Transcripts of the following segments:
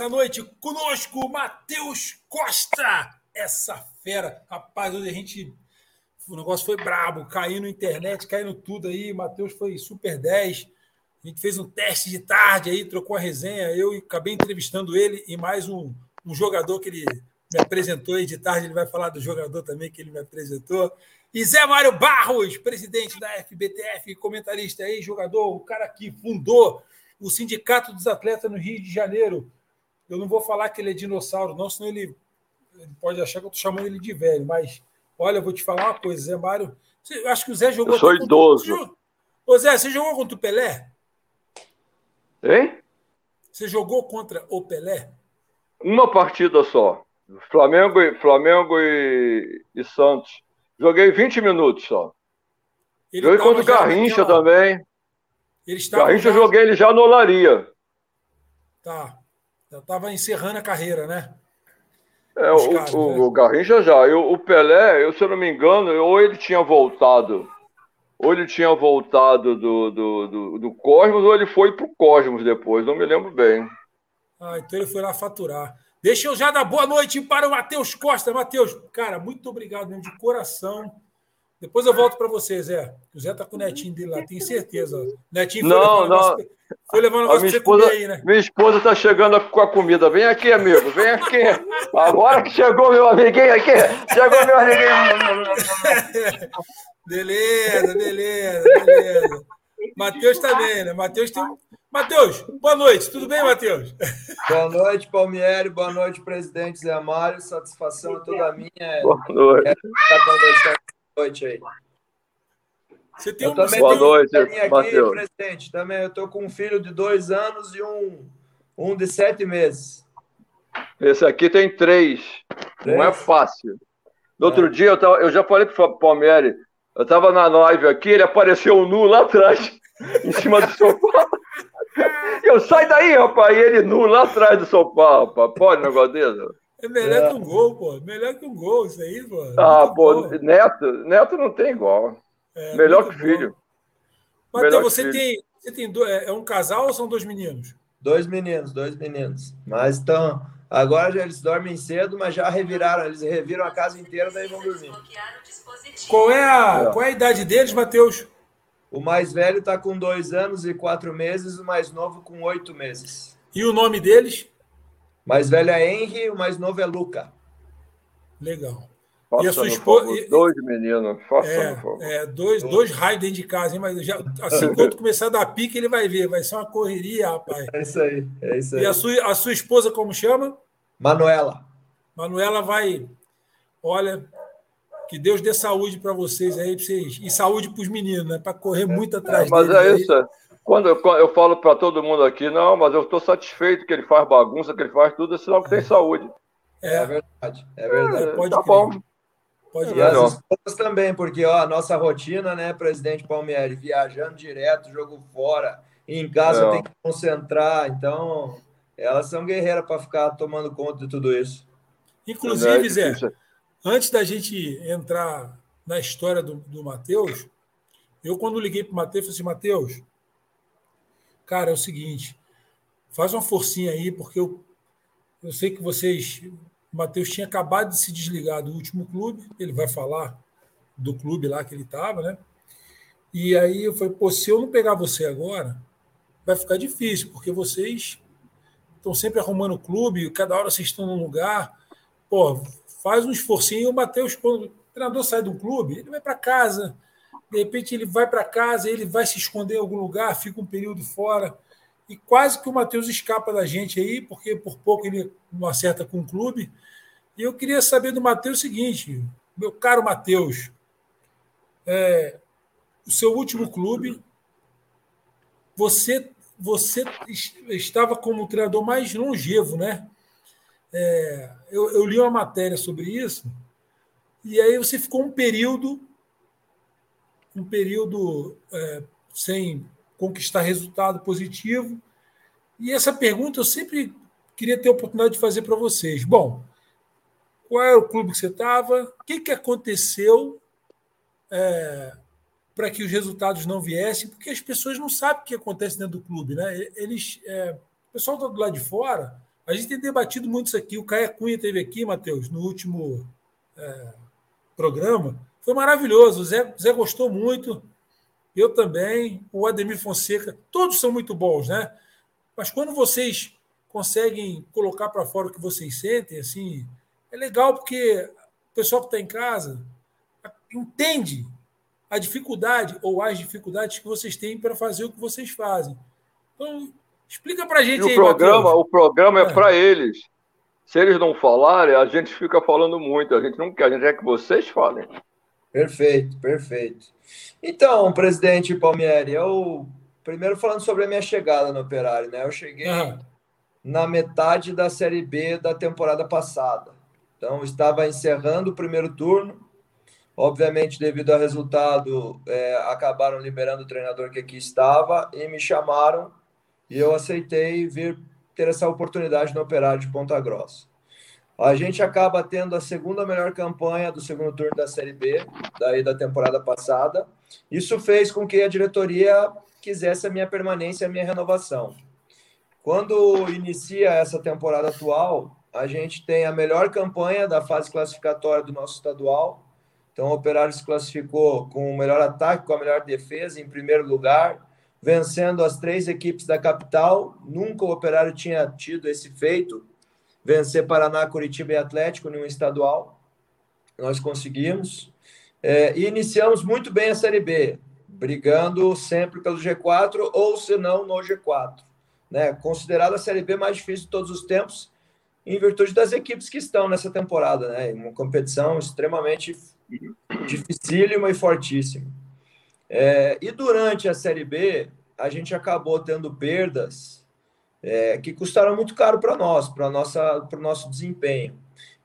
essa noite. Conosco, Matheus Costa. Essa fera. Rapaz, hoje a gente. O negócio foi brabo, caindo internet, caindo tudo aí. Matheus foi super 10. A gente fez um teste de tarde aí, trocou a resenha. Eu acabei entrevistando ele e mais um, um jogador que ele me apresentou aí de tarde. Ele vai falar do jogador também que ele me apresentou. E Zé Mário Barros, presidente da FBTF, comentarista aí, jogador, o cara que fundou o Sindicato dos Atletas no Rio de Janeiro. Eu não vou falar que ele é dinossauro, não, senão ele, ele pode achar que eu estou chamando ele de velho, mas olha, eu vou te falar uma coisa, Zé Mário. Você, acho que o Zé jogou. Eu sou idoso. Contra... Ô Zé, você jogou contra o Pelé? Hein? Você jogou contra o Pelé? Uma partida só. Flamengo e, Flamengo e, e Santos. Joguei 20 minutos só. Ele Joguei contra o Garrincha naquela... também. Ele Garrincha já... eu joguei ele já no Olaria. Tá. Já estava encerrando a carreira, né? É, o, caras, o, né? o, Garrincha já. Eu, o Pelé, eu, se eu não me engano, ou ele tinha voltado, ou ele tinha voltado do, do, do, do Cosmos, ou ele foi pro Cosmos depois, não me lembro bem. Ah, então ele foi lá faturar. Deixa eu já dar boa noite para o Matheus Costa. Matheus, cara, muito obrigado mesmo, de coração. Depois eu volto para você, Zé. O Zé tá com o netinho dele lá, tenho certeza. O netinho foi não, não. foi levando um negócio minha esposa, aí, né? Minha esposa tá chegando com a comida. Vem aqui, amigo, vem aqui. Agora que chegou meu amiguinho aqui. Chegou meu amiguinho. beleza, beleza, beleza. Matheus também, né? Matheus tem um Matheus, boa noite. Tudo bem, Matheus? Boa noite, Palmieri. Boa noite, presidente Zé Mário. Satisfação é toda minha. Boa noite. Estar conversando noite aí. Você tem eu um... também boa noite, aqui, Matheus. presidente. Também eu estou com um filho de dois anos e um, um de sete meses. Esse aqui tem três. três? Não é fácil. No é. outro dia, eu, tava, eu já falei para o Palmieri, eu estava na live aqui, ele apareceu nu lá atrás, em cima do sofá. Eu saio daí, rapaz, e ele nu lá atrás do sofá, rapaz. Pode um negócio desse? É melhor é. que um gol, pô. Melhor que um gol, isso aí, pô. Ah, pô, Neto, Neto não tem igual. É, melhor que filho. Mas melhor você filho. tem, você tem dois, é, é um casal ou são dois meninos? Dois meninos, dois meninos. Mas estão. Agora já eles dormem cedo, mas já reviraram, eles reviram a casa inteira, daí vão dormir. Qual é a, é. qual é a idade deles, Matheus? O mais velho está com dois anos e quatro meses, o mais novo com oito meses. E o nome deles? Mais velho é Henry, o mais novo é Luca. Legal. Faça e a sua esposa. Dois meninos, faça é, é, dois, dois raios dentro de casa, hein? mas já, assim, quando começar a dar pique, ele vai ver. Vai ser uma correria, rapaz. É isso aí, é isso aí. E a sua, a sua esposa, como chama? Manuela. Manuela vai. Olha, que Deus dê saúde para vocês aí, pra vocês, e saúde para os meninos, né? Para correr muito atrás é, mas deles. Mas é isso. Aí. Quando eu, eu falo para todo mundo aqui, não, mas eu estou satisfeito que ele faz bagunça, que ele faz tudo, é sinal que é. tem saúde. É, é verdade, é verdade. É, pode tá crer. bom. Pode e as esposas também, porque ó, a nossa rotina, né, presidente Palmieri, viajando direto, jogo fora, em casa é. tem que concentrar, então elas são guerreiras para ficar tomando conta de tudo isso. Inclusive, Zé, Antes da gente entrar na história do, do Matheus, eu, quando liguei para o Matheus, falei assim: Matheus, cara, é o seguinte, faz uma forcinha aí, porque eu, eu sei que vocês. O Matheus tinha acabado de se desligar do último clube, ele vai falar do clube lá que ele estava, né? E aí eu falei: pô, se eu não pegar você agora, vai ficar difícil, porque vocês estão sempre arrumando o clube, cada hora vocês estão num lugar. Pô, faz um esforcinho. O Matheus, quando o treinador sai do clube, ele vai para casa. De repente, ele vai para casa, ele vai se esconder em algum lugar, fica um período fora. E quase que o Matheus escapa da gente aí, porque por pouco ele não acerta com o clube. E eu queria saber do Matheus o seguinte: meu caro Matheus, é, o seu último clube, você, você estava como o treinador mais longevo, né? É, eu, eu, li uma matéria sobre isso, e aí você ficou um período, um período é, sem conquistar resultado positivo. E essa pergunta eu sempre queria ter a oportunidade de fazer para vocês. Bom, qual era o clube que você estava? O que, que aconteceu é, para que os resultados não viessem, porque as pessoas não sabem o que acontece dentro do clube. Né? Eles, é, o pessoal está do lado de fora, a gente tem debatido muito isso aqui. O Caia Cunha teve aqui, Matheus, no último é, programa. Foi maravilhoso. O Zé, Zé gostou muito. Eu também. O Ademir Fonseca. Todos são muito bons, né? Mas quando vocês conseguem colocar para fora o que vocês sentem, assim, é legal porque o pessoal que está em casa entende a dificuldade ou as dificuldades que vocês têm para fazer o que vocês fazem. Então, explica para a gente e aí, o programa, o programa é, é. para eles. Se eles não falarem, a gente fica falando muito. A gente não quer, a gente quer que vocês falem. Perfeito, perfeito. Então, presidente Palmieri, eu primeiro falando sobre a minha chegada no Operário, né? Eu cheguei uhum. na metade da Série B da temporada passada. Então, estava encerrando o primeiro turno. Obviamente, devido ao resultado, é, acabaram liberando o treinador que aqui estava e me chamaram e eu aceitei vir ter essa oportunidade no Operário de Ponta Grossa. A gente acaba tendo a segunda melhor campanha do segundo turno da Série B, daí da temporada passada. Isso fez com que a diretoria quisesse a minha permanência, a minha renovação. Quando inicia essa temporada atual, a gente tem a melhor campanha da fase classificatória do nosso estadual. Então, o Operário se classificou com o melhor ataque, com a melhor defesa, em primeiro lugar, vencendo as três equipes da capital. Nunca o Operário tinha tido esse feito vencer Paraná, Curitiba e Atlético em um estadual. Nós conseguimos. É, e iniciamos muito bem a Série B, brigando sempre pelo G4 ou, se não, no G4. Né? Considerada a Série B mais difícil de todos os tempos, em virtude das equipes que estão nessa temporada. Né? Uma competição extremamente dificílima e fortíssima. É, e durante a Série B, a gente acabou tendo perdas é, que custaram muito caro para nós, para o nosso desempenho.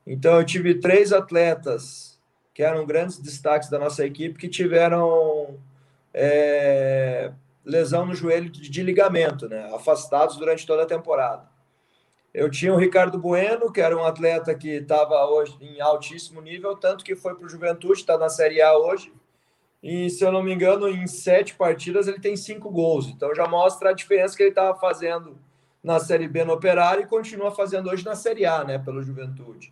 Então, eu tive três atletas que eram grandes destaques da nossa equipe que tiveram é, lesão no joelho de ligamento, né? afastados durante toda a temporada. Eu tinha o Ricardo Bueno, que era um atleta que estava hoje em altíssimo nível, tanto que foi para o Juventude, está na Série A hoje. E, se eu não me engano, em sete partidas ele tem cinco gols. Então já mostra a diferença que ele estava fazendo na Série B no Operário e continua fazendo hoje na Série A, né, pelo Juventude.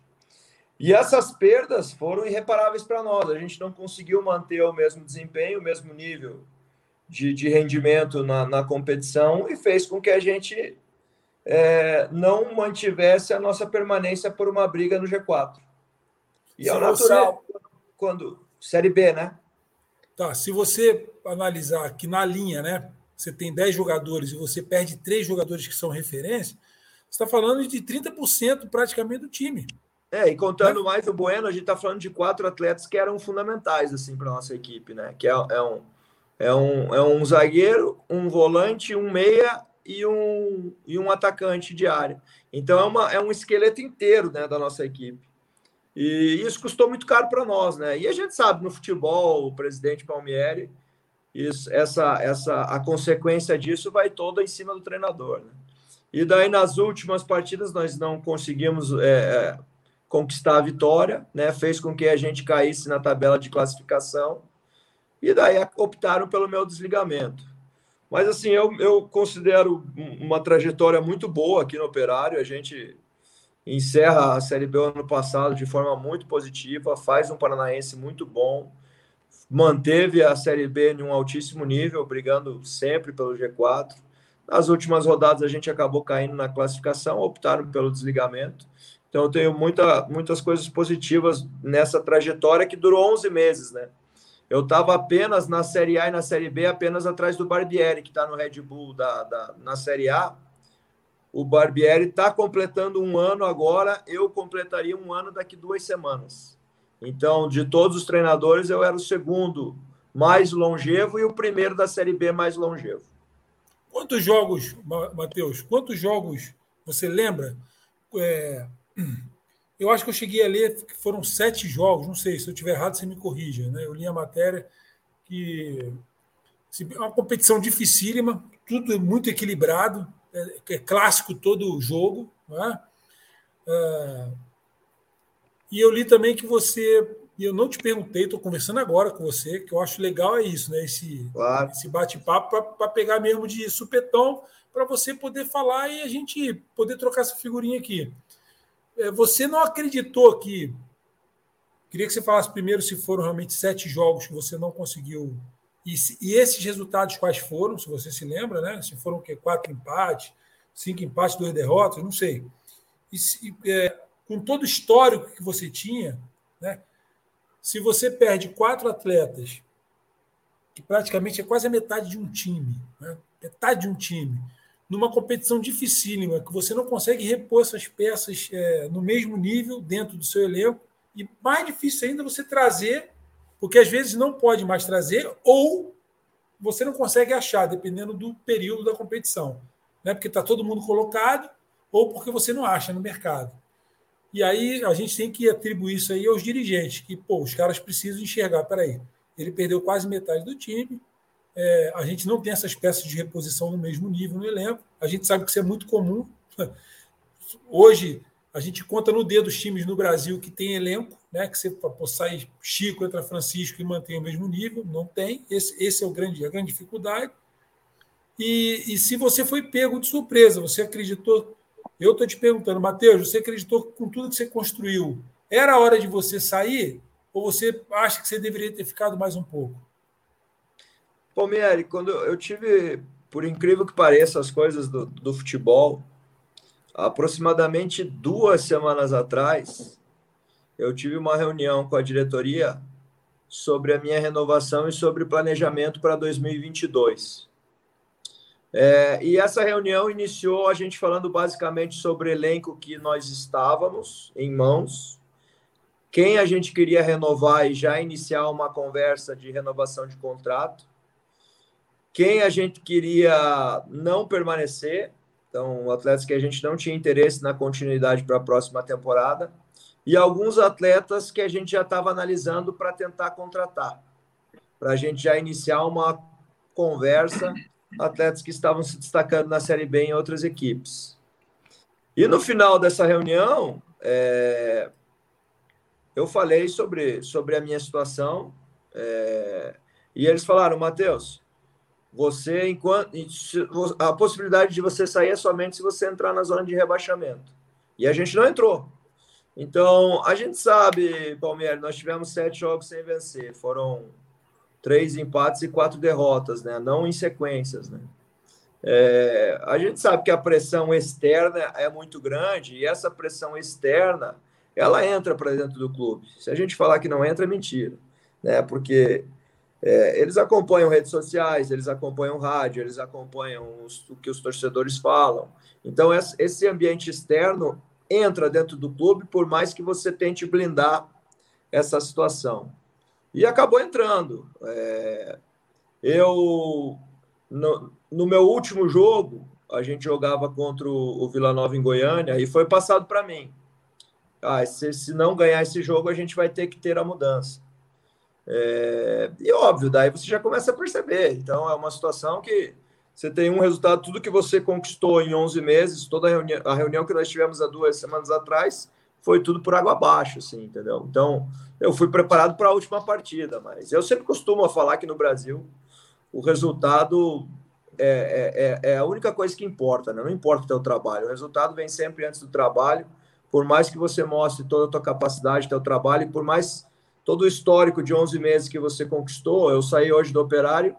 E essas perdas foram irreparáveis para nós. A gente não conseguiu manter o mesmo desempenho, o mesmo nível de, de rendimento na, na competição e fez com que a gente é, não mantivesse a nossa permanência por uma briga no G4. E é se é o natural você... quando Série B, né? Tá, se você analisar aqui na linha, né? Você tem 10 jogadores e você perde três jogadores que são referência, você está falando de 30% praticamente do time. É, e contando né? mais o Bueno, a gente está falando de quatro atletas que eram fundamentais assim para nossa equipe, né? Que é, é, um, é, um, é um zagueiro, um volante, um meia e um, e um atacante de área. Então é, uma, é um esqueleto inteiro né, da nossa equipe. E isso custou muito caro para nós, né? E a gente sabe no futebol, o presidente Palmieri isso, essa, essa, a consequência disso vai toda em cima do treinador. Né? E daí, nas últimas partidas, nós não conseguimos é, é, conquistar a vitória, né? fez com que a gente caísse na tabela de classificação, e daí optaram pelo meu desligamento. Mas, assim, eu, eu considero uma trajetória muito boa aqui no Operário, a gente encerra a Série B ano passado de forma muito positiva, faz um paranaense muito bom, manteve a Série B em um altíssimo nível, brigando sempre pelo G4. Nas últimas rodadas a gente acabou caindo na classificação, optaram pelo desligamento. Então eu tenho muita, muitas coisas positivas nessa trajetória que durou 11 meses, né? Eu estava apenas na Série A e na Série B, apenas atrás do Barbieri, que está no Red Bull da, da, na Série A. O Barbieri está completando um ano agora, eu completaria um ano daqui duas semanas. Então, de todos os treinadores, eu era o segundo mais longevo e o primeiro da Série B mais longevo. Quantos jogos, Matheus, quantos jogos você lembra? É, eu acho que eu cheguei a ler que foram sete jogos, não sei, se eu estiver errado, você me corrija. Né? Eu li a matéria que é uma competição dificílima, tudo muito equilibrado, é, é clássico todo o jogo. Não é? E eu li também que você E eu não te perguntei, estou conversando agora com você, que eu acho legal é isso, né? Esse, claro. esse bate-papo para pegar mesmo de supetão, para você poder falar e a gente poder trocar essa figurinha aqui. É, você não acreditou que. Queria que você falasse primeiro se foram realmente sete jogos que você não conseguiu. E, e esses resultados quais foram, se você se lembra, né? Se foram o quê? Quatro empates, cinco empates, duas derrotas, não sei. E, se, é, com todo o histórico que você tinha, né? Se você perde quatro atletas, que praticamente é quase a metade de um time, né? metade de um time, numa competição dificílima, que você não consegue repor essas peças é, no mesmo nível dentro do seu elenco, e mais difícil ainda você trazer, porque às vezes não pode mais trazer, ou você não consegue achar, dependendo do período da competição. Né? Porque está todo mundo colocado, ou porque você não acha no mercado. E aí a gente tem que atribuir isso aí aos dirigentes, que pô, os caras precisam enxergar, peraí, ele perdeu quase metade do time, é, a gente não tem essas peças de reposição no mesmo nível no elenco, a gente sabe que isso é muito comum. Hoje a gente conta no dedo os times no Brasil que tem elenco, né? Que você sai Chico, entra Francisco e mantém o mesmo nível, não tem. Esse, esse é o grande, a grande dificuldade. E, e se você foi pego de surpresa, você acreditou eu estou te perguntando, Matheus, você acreditou que com tudo que você construiu, era a hora de você sair? Ou você acha que você deveria ter ficado mais um pouco? Palmieri, quando eu tive, por incrível que pareça, as coisas do, do futebol, aproximadamente duas semanas atrás, eu tive uma reunião com a diretoria sobre a minha renovação e sobre planejamento para 2022. É, e essa reunião iniciou a gente falando basicamente sobre o elenco que nós estávamos em mãos, quem a gente queria renovar e já iniciar uma conversa de renovação de contrato, quem a gente queria não permanecer, então atletas que a gente não tinha interesse na continuidade para a próxima temporada, e alguns atletas que a gente já estava analisando para tentar contratar, para a gente já iniciar uma conversa atletas que estavam se destacando na Série B em outras equipes. E no final dessa reunião, é, eu falei sobre, sobre a minha situação é, e eles falaram, Matheus, você enquanto a possibilidade de você sair é somente se você entrar na zona de rebaixamento. E a gente não entrou. Então, a gente sabe, Palmeiras, nós tivemos sete jogos sem vencer. Foram três empates e quatro derrotas, né? Não em sequências, né? É, a gente sabe que a pressão externa é muito grande e essa pressão externa ela entra para dentro do clube. Se a gente falar que não entra, é mentira, né? Porque é, eles acompanham redes sociais, eles acompanham rádio, eles acompanham os, o que os torcedores falam. Então, esse ambiente externo entra dentro do clube, por mais que você tente blindar essa situação. E acabou entrando. É, eu, no, no, meu último jogo, a gente jogava contra o, o Vila Nova em Goiânia e foi passado para mim. Ah, se, se não ganhar esse jogo, a gente vai ter que ter a mudança. É, e óbvio, daí você já começa a perceber. Então, é uma situação que você tem um resultado, tudo que você conquistou em 11 meses, toda a reunião, a reunião que nós tivemos há duas semanas atrás, foi tudo por água abaixo, assim, entendeu? Então, eu fui preparado para a última partida, mas eu sempre costumo falar que no Brasil o resultado é, é, é, é a única coisa que importa, né? Não importa o teu trabalho, o resultado vem sempre antes do trabalho, por mais que você mostre toda a tua capacidade, teu trabalho, e por mais todo o histórico de 11 meses que você conquistou, eu saí hoje do operário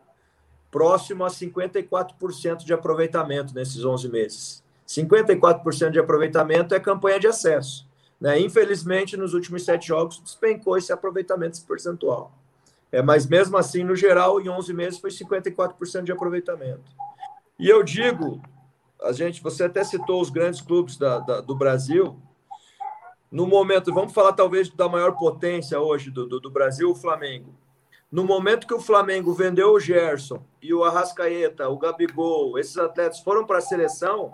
próximo a 54% de aproveitamento nesses 11 meses. 54% de aproveitamento é campanha de acesso. Né? Infelizmente, nos últimos sete jogos, despencou esse aproveitamento esse percentual. É, mas mesmo assim, no geral, em 11 meses foi 54% de aproveitamento. E eu digo, a gente, você até citou os grandes clubes da, da, do Brasil. No momento, vamos falar talvez da maior potência hoje do, do, do Brasil, o Flamengo. No momento que o Flamengo vendeu o Gerson e o Arrascaeta, o Gabigol, esses atletas foram para a seleção,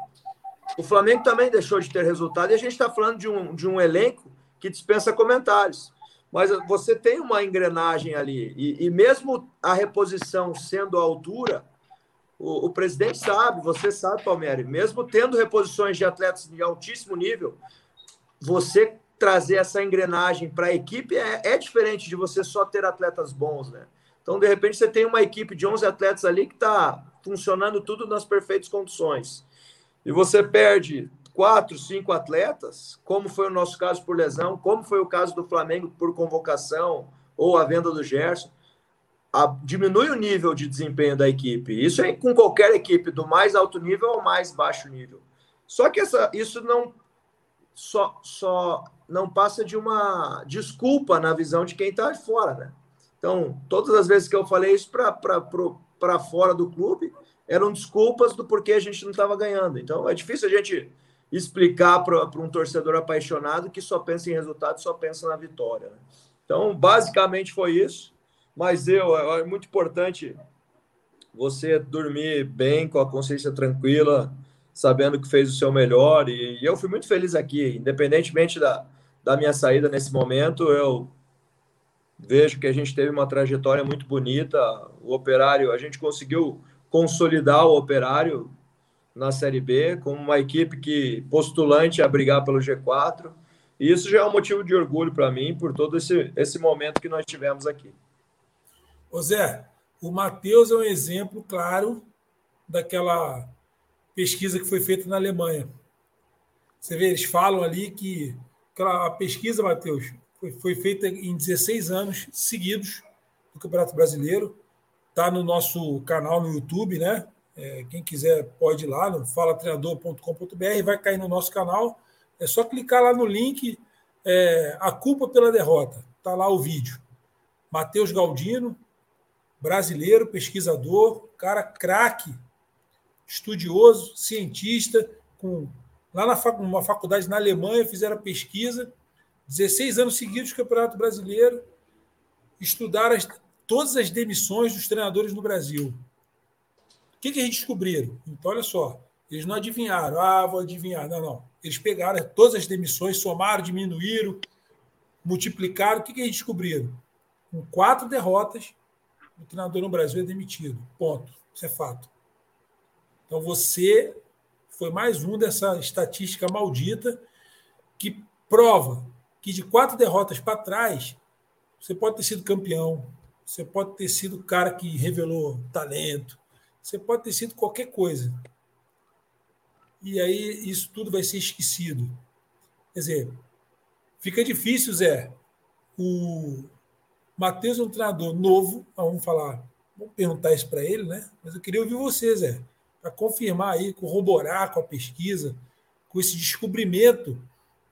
o Flamengo também deixou de ter resultado e a gente está falando de um, de um elenco que dispensa comentários. Mas você tem uma engrenagem ali, e, e mesmo a reposição sendo à altura, o, o, presidente sabe, você sabe, Palmeiras, mesmo tendo reposições de atletas de altíssimo nível, você trazer essa engrenagem para a equipe é, é diferente de você só ter atletas bons, né? Então, de repente, você tem uma equipe de 11 atletas ali que está funcionando tudo nas perfeitas condições. E você perde quatro, cinco atletas, como foi o nosso caso por lesão, como foi o caso do Flamengo por convocação ou a venda do Gerson, a, diminui o nível de desempenho da equipe. Isso é com qualquer equipe, do mais alto nível ao mais baixo nível. Só que essa, isso não só, só não passa de uma desculpa na visão de quem está fora, né? Então, todas as vezes que eu falei isso para fora do clube, eram desculpas do porquê a gente não estava ganhando. Então, é difícil a gente explicar para um torcedor apaixonado que só pensa em resultado, só pensa na vitória. Né? Então, basicamente foi isso. Mas eu, é muito importante você dormir bem, com a consciência tranquila, sabendo que fez o seu melhor. E, e eu fui muito feliz aqui, independentemente da, da minha saída nesse momento, eu vejo que a gente teve uma trajetória muito bonita. O Operário, a gente conseguiu consolidar o Operário na Série B como uma equipe que postulante a brigar pelo G4. E isso já é um motivo de orgulho para mim por todo esse, esse momento que nós tivemos aqui. Ô Zé, o Matheus é um exemplo claro daquela pesquisa que foi feita na Alemanha. Você vê, eles falam ali que aquela pesquisa, Matheus, foi, foi feita em 16 anos seguidos do Campeonato Brasileiro. Está no nosso canal no YouTube, né? É, quem quiser pode ir lá no falatreinador.com.br, vai cair no nosso canal. É só clicar lá no link é, A Culpa pela Derrota. Está lá o vídeo. Matheus Galdino, brasileiro, pesquisador, cara craque, estudioso, cientista, com lá na fac, uma faculdade na Alemanha, fizeram pesquisa 16 anos seguidos do Campeonato Brasileiro, estudaram as, todas as demissões dos treinadores no Brasil. O que, que eles descobriram? Então, olha só, eles não adivinharam, ah, vou adivinhar. Não, não. Eles pegaram todas as demissões, somaram, diminuíram, multiplicaram. O que, que eles descobriram? Com quatro derrotas, o treinador no Brasil é demitido. Ponto. Isso é fato. Então você foi mais um dessa estatística maldita que prova que de quatro derrotas para trás, você pode ter sido campeão, você pode ter sido o cara que revelou talento, você pode ter sido qualquer coisa. E aí isso tudo vai ser esquecido. Quer dizer, fica difícil, Zé. O Matheus é um treinador novo, vamos falar, vamos perguntar isso para ele, né? Mas eu queria ouvir você, Zé, para confirmar aí, corroborar com a pesquisa, com esse descobrimento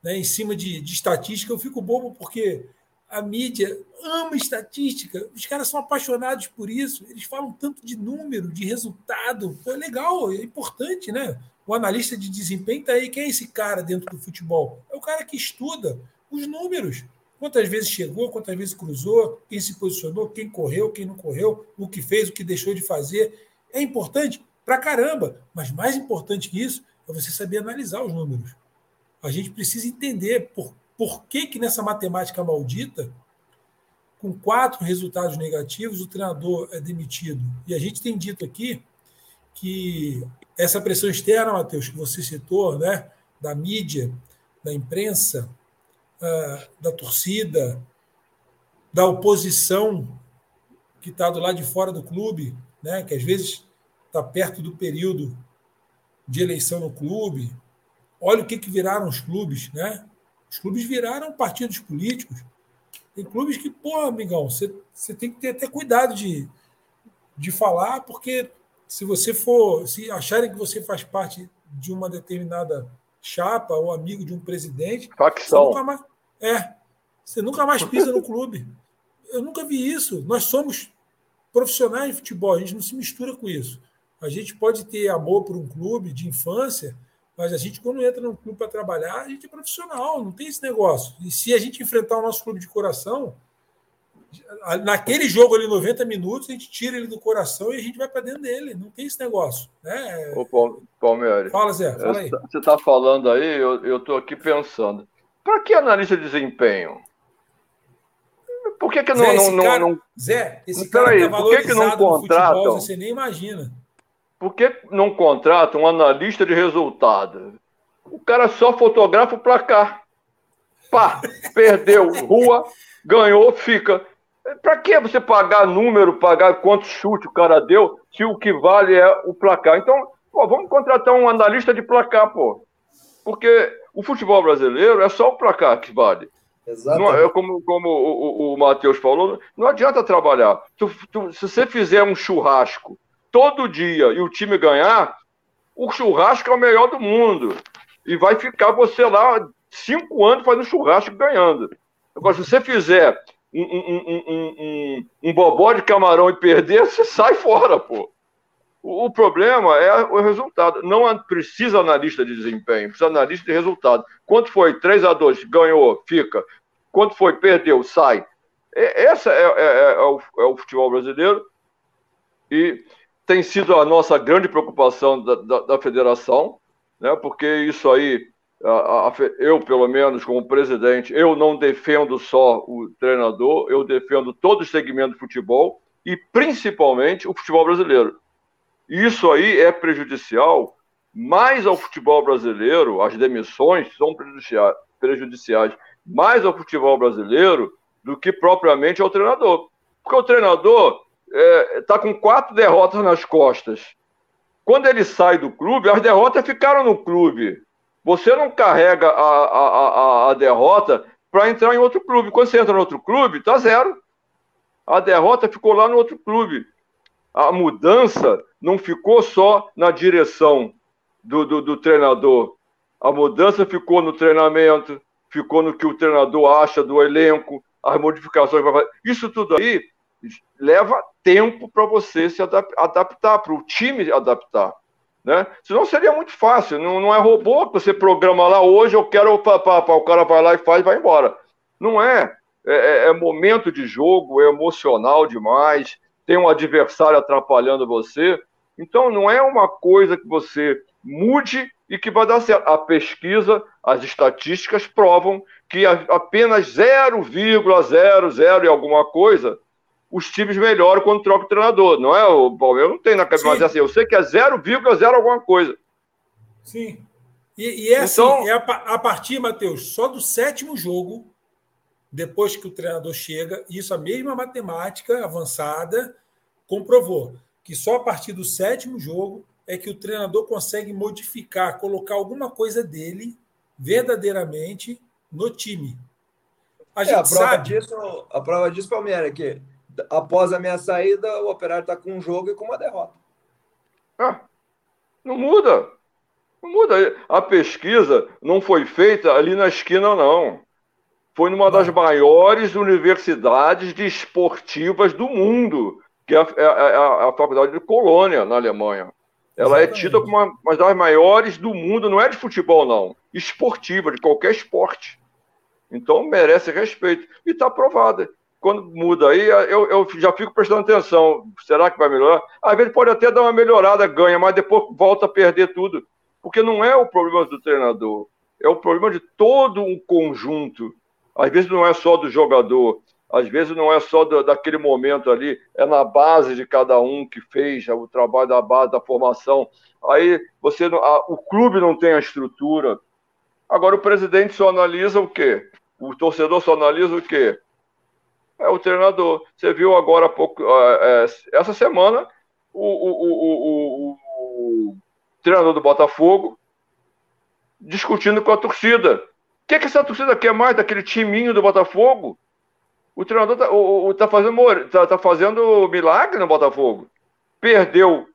né, em cima de, de estatística, eu fico bobo porque a mídia ama estatística, os caras são apaixonados por isso, eles falam tanto de número, de resultado. é legal, é importante, né? O analista de desempenho está aí. Quem é esse cara dentro do futebol? É o cara que estuda os números. Quantas vezes chegou, quantas vezes cruzou, quem se posicionou, quem correu, quem não correu, o que fez, o que deixou de fazer. É importante pra caramba, mas mais importante que isso é você saber analisar os números. A gente precisa entender por, por que, que nessa matemática maldita, com quatro resultados negativos, o treinador é demitido. E a gente tem dito aqui que essa pressão externa, Matheus, que você citou, né, da mídia, da imprensa, uh, da torcida, da oposição que está do lado de fora do clube, né, que às vezes está perto do período de eleição no clube, Olha o que, que viraram os clubes, né? Os clubes viraram partidos políticos. Tem clubes que, pô, amigão, você, você tem que ter até cuidado de, de falar, porque se você for, se acharem que você faz parte de uma determinada chapa ou amigo de um presidente, Facção. Você nunca mais, é, você nunca mais pisa no clube. Eu nunca vi isso. Nós somos profissionais de futebol, a gente não se mistura com isso. A gente pode ter amor por um clube de infância, mas a gente, quando entra num clube para trabalhar, a gente é profissional, não tem esse negócio. E se a gente enfrentar o nosso clube de coração, naquele jogo ali, 90 minutos, a gente tira ele do coração e a gente vai para dentro dele. Não tem esse negócio. Né? Ô, Palmeiras. Fala, Zé. Fala aí. Você está falando aí, eu estou aqui pensando. Para que analista de desempenho? Por que, que Zé, não, não, cara, não, Zé, esse cara está valorizado por que que não contratam? Futebol, você nem imagina. Por que não contrata um analista de resultado? O cara só fotografa o placar. Pá, perdeu, rua, ganhou, fica. Para que você pagar número, pagar quanto chute o cara deu, se o que vale é o placar? Então, pô, vamos contratar um analista de placar, pô. Porque o futebol brasileiro é só o placar que vale. Não, é como, como o, o, o Matheus falou, não adianta trabalhar. Tu, tu, se você fizer um churrasco todo dia e o time ganhar, o churrasco é o melhor do mundo. E vai ficar você lá cinco anos fazendo churrasco ganhando. Agora, se você fizer um, um, um, um, bobó de camarão e perder, você sai fora, pô. O, o problema é o resultado. Não precisa analista de desempenho, precisa analista de resultado. Quanto foi? 3 a 2 ganhou, fica. Quanto foi? Perdeu, sai. Essa é, é, é, é, o, é o futebol brasileiro e tem sido a nossa grande preocupação da, da, da federação, né? porque isso aí a, a, eu, pelo menos, como presidente, eu não defendo só o treinador, eu defendo todo o segmento do futebol e principalmente o futebol brasileiro. Isso aí é prejudicial mais ao futebol brasileiro, as demissões são prejudiciais, prejudiciais mais ao futebol brasileiro do que propriamente ao treinador. Porque o treinador está é, com quatro derrotas nas costas. Quando ele sai do clube, as derrotas ficaram no clube. Você não carrega a, a, a, a derrota para entrar em outro clube. Quando você entra no outro clube, tá zero. A derrota ficou lá no outro clube. A mudança não ficou só na direção do, do, do treinador. A mudança ficou no treinamento, ficou no que o treinador acha do elenco, as modificações. Isso tudo aí leva tempo para você se adaptar, para o time adaptar. Né? Senão seria muito fácil, não, não é robô que você programa lá hoje, eu quero, pá, pá, o cara vai lá e faz e vai embora. Não é. é. É, é momento de jogo, é emocional demais, tem um adversário atrapalhando você. Então não é uma coisa que você mude e que vai dar certo. A pesquisa, as estatísticas provam que apenas 0,00 e alguma coisa os times melhoram quando troca o treinador. Não é o Palmeiras não tem na cabeça, mas é assim, eu sei que é 0,0 alguma coisa. Sim. E, e é assim, então, assim, é a, a partir, Matheus, só do sétimo jogo, depois que o treinador chega, isso a mesma matemática avançada comprovou que só a partir do sétimo jogo é que o treinador consegue modificar, colocar alguma coisa dele verdadeiramente no time. A, gente é, a prova sabe... disso, a prova disso, Palmeiras, é que após a minha saída, o Operário está com um jogo e com uma derrota. Ah, não muda. Não muda. A pesquisa não foi feita ali na esquina, não. Foi numa das maiores universidades de esportivas do mundo, que é a, é, é a, a Faculdade de Colônia, na Alemanha. Ela Exatamente. é tida como uma, uma das maiores do mundo, não é de futebol, não. Esportiva, de qualquer esporte. Então merece respeito. E está aprovada quando muda aí, eu, eu já fico prestando atenção. Será que vai melhorar? Às vezes pode até dar uma melhorada, ganha, mas depois volta a perder tudo. Porque não é o problema do treinador, é o problema de todo um conjunto. Às vezes não é só do jogador, às vezes não é só do, daquele momento ali, é na base de cada um que fez o trabalho da base, da formação. Aí você a, o clube não tem a estrutura. Agora o presidente só analisa o quê? O torcedor só analisa o quê? É o treinador. Você viu agora há pouco, é, essa semana, o, o, o, o, treinador do Botafogo discutindo com a torcida. O que, é que essa torcida quer mais daquele timinho do Botafogo? O treinador está tá fazendo, tá, tá fazendo milagre no Botafogo. Perdeu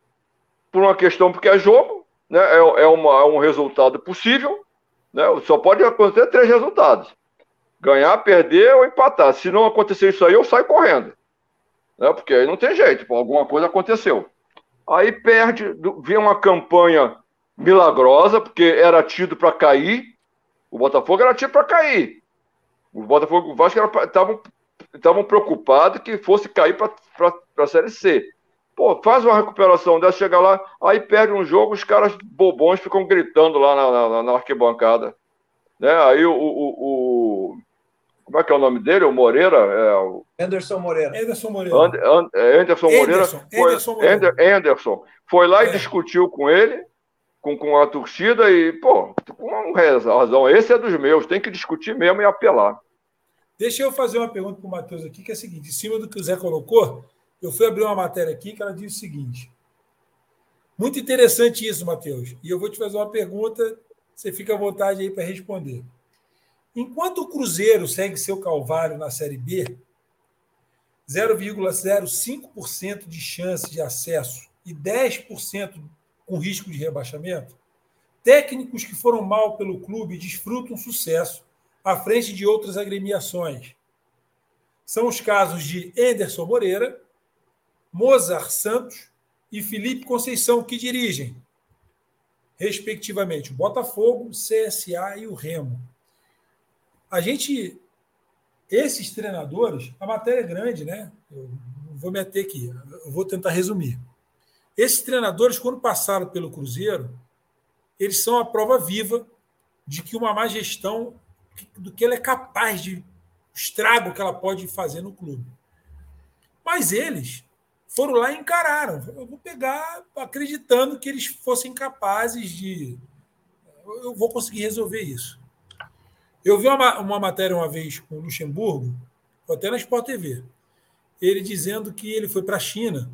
por uma questão porque é jogo, né? é, é, uma, é um resultado possível. Né? Só pode acontecer três resultados Ganhar, perder ou empatar. Se não acontecer isso aí, eu saio correndo. Né? Porque aí não tem jeito, pô, alguma coisa aconteceu. Aí perde, vem uma campanha milagrosa, porque era tido para cair. O Botafogo era tido para cair. O Botafogo o Vasco estavam preocupados que fosse cair para a Série C. Pô, faz uma recuperação dessa, chega lá, aí perde um jogo, os caras bobões ficam gritando lá na, na, na arquibancada. Né? Aí o, o, o, como é que é o nome dele? O Moreira? É o... Anderson Moreira. Anderson Moreira. And, And, Anderson Moreira. Anderson, foi, Anderson, Moreira. Anderson foi lá é. e discutiu com ele. com, com a torcida e, pô, com razão. Esse é dos meus, tem que discutir mesmo e apelar. Deixa eu fazer uma pergunta para o Matheus aqui, que é a seguinte: em cima do que o Zé colocou, eu fui abrir uma matéria aqui que ela diz o seguinte. Muito interessante isso, Matheus. E eu vou te fazer uma pergunta, você fica à vontade aí para responder. Enquanto o Cruzeiro segue seu calvário na Série B, 0,05% de chance de acesso e 10% com risco de rebaixamento, técnicos que foram mal pelo clube desfrutam sucesso à frente de outras agremiações. São os casos de Anderson Moreira, Mozart Santos e Felipe Conceição, que dirigem, respectivamente, o Botafogo, o CSA e o Remo. A gente, esses treinadores, a matéria é grande, né? Eu vou meter aqui, vou tentar resumir. Esses treinadores, quando passaram pelo Cruzeiro, eles são a prova viva de que uma má gestão, do que ela é capaz de estrago que ela pode fazer no clube. Mas eles foram lá e encararam. Eu vou pegar acreditando que eles fossem capazes de. Eu vou conseguir resolver isso. Eu vi uma, uma matéria uma vez com o Luxemburgo, até na Sport TV, ele dizendo que ele foi para a China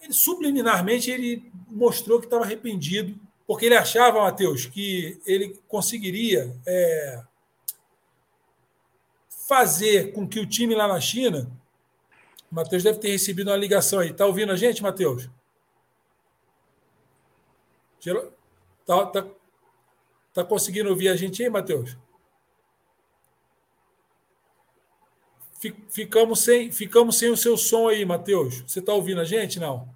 ele, subliminarmente ele mostrou que estava arrependido, porque ele achava, Matheus, que ele conseguiria é, fazer com que o time lá na China. Matheus deve ter recebido uma ligação aí. Está ouvindo a gente, Matheus? Está tá, tá conseguindo ouvir a gente aí, Matheus? Ficamos sem, ficamos sem o seu som aí, Matheus. Você está ouvindo a gente? Não.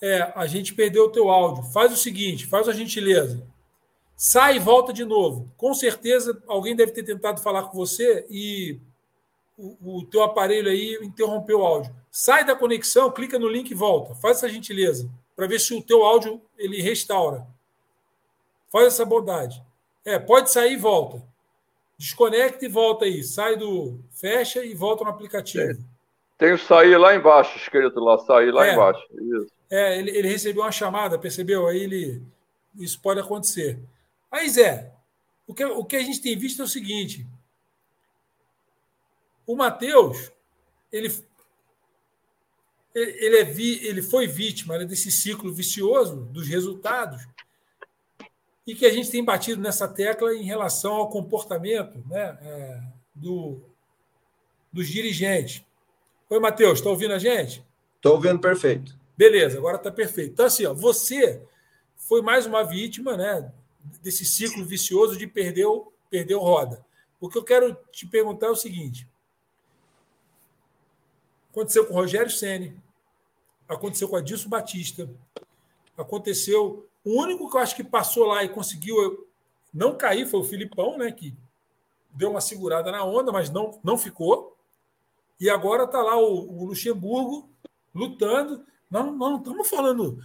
É, a gente perdeu o teu áudio. Faz o seguinte, faz a gentileza. Sai e volta de novo. Com certeza alguém deve ter tentado falar com você e o, o teu aparelho aí interrompeu o áudio. Sai da conexão, clica no link e volta. Faz essa gentileza para ver se o teu áudio ele restaura. Faz essa bondade. É, pode sair e volta. Desconecta e volta aí. Sai do. Fecha e volta no aplicativo. Tem o sair lá embaixo, escrito lá, sair lá é, embaixo. Isso. É, ele, ele recebeu uma chamada, percebeu? Aí ele. Isso pode acontecer. Aí, Zé, o que, o que a gente tem visto é o seguinte: o Matheus, ele, ele, é vi, ele foi vítima né, desse ciclo vicioso dos resultados e que a gente tem batido nessa tecla em relação ao comportamento né, é, do, dos dirigentes. Oi, Matheus, está ouvindo a gente? Estou ouvindo perfeito. Beleza, agora está perfeito. Então, assim, ó, você foi mais uma vítima né, desse ciclo vicioso de perder, perder roda. O que eu quero te perguntar é o seguinte: aconteceu com o Rogério Ceni, aconteceu com a Adilson Batista, aconteceu o único que eu acho que passou lá e conseguiu não cair foi o Filipão, né? Que deu uma segurada na onda, mas não, não ficou. E agora está lá o, o, Luxemburgo lutando. Não, não estamos falando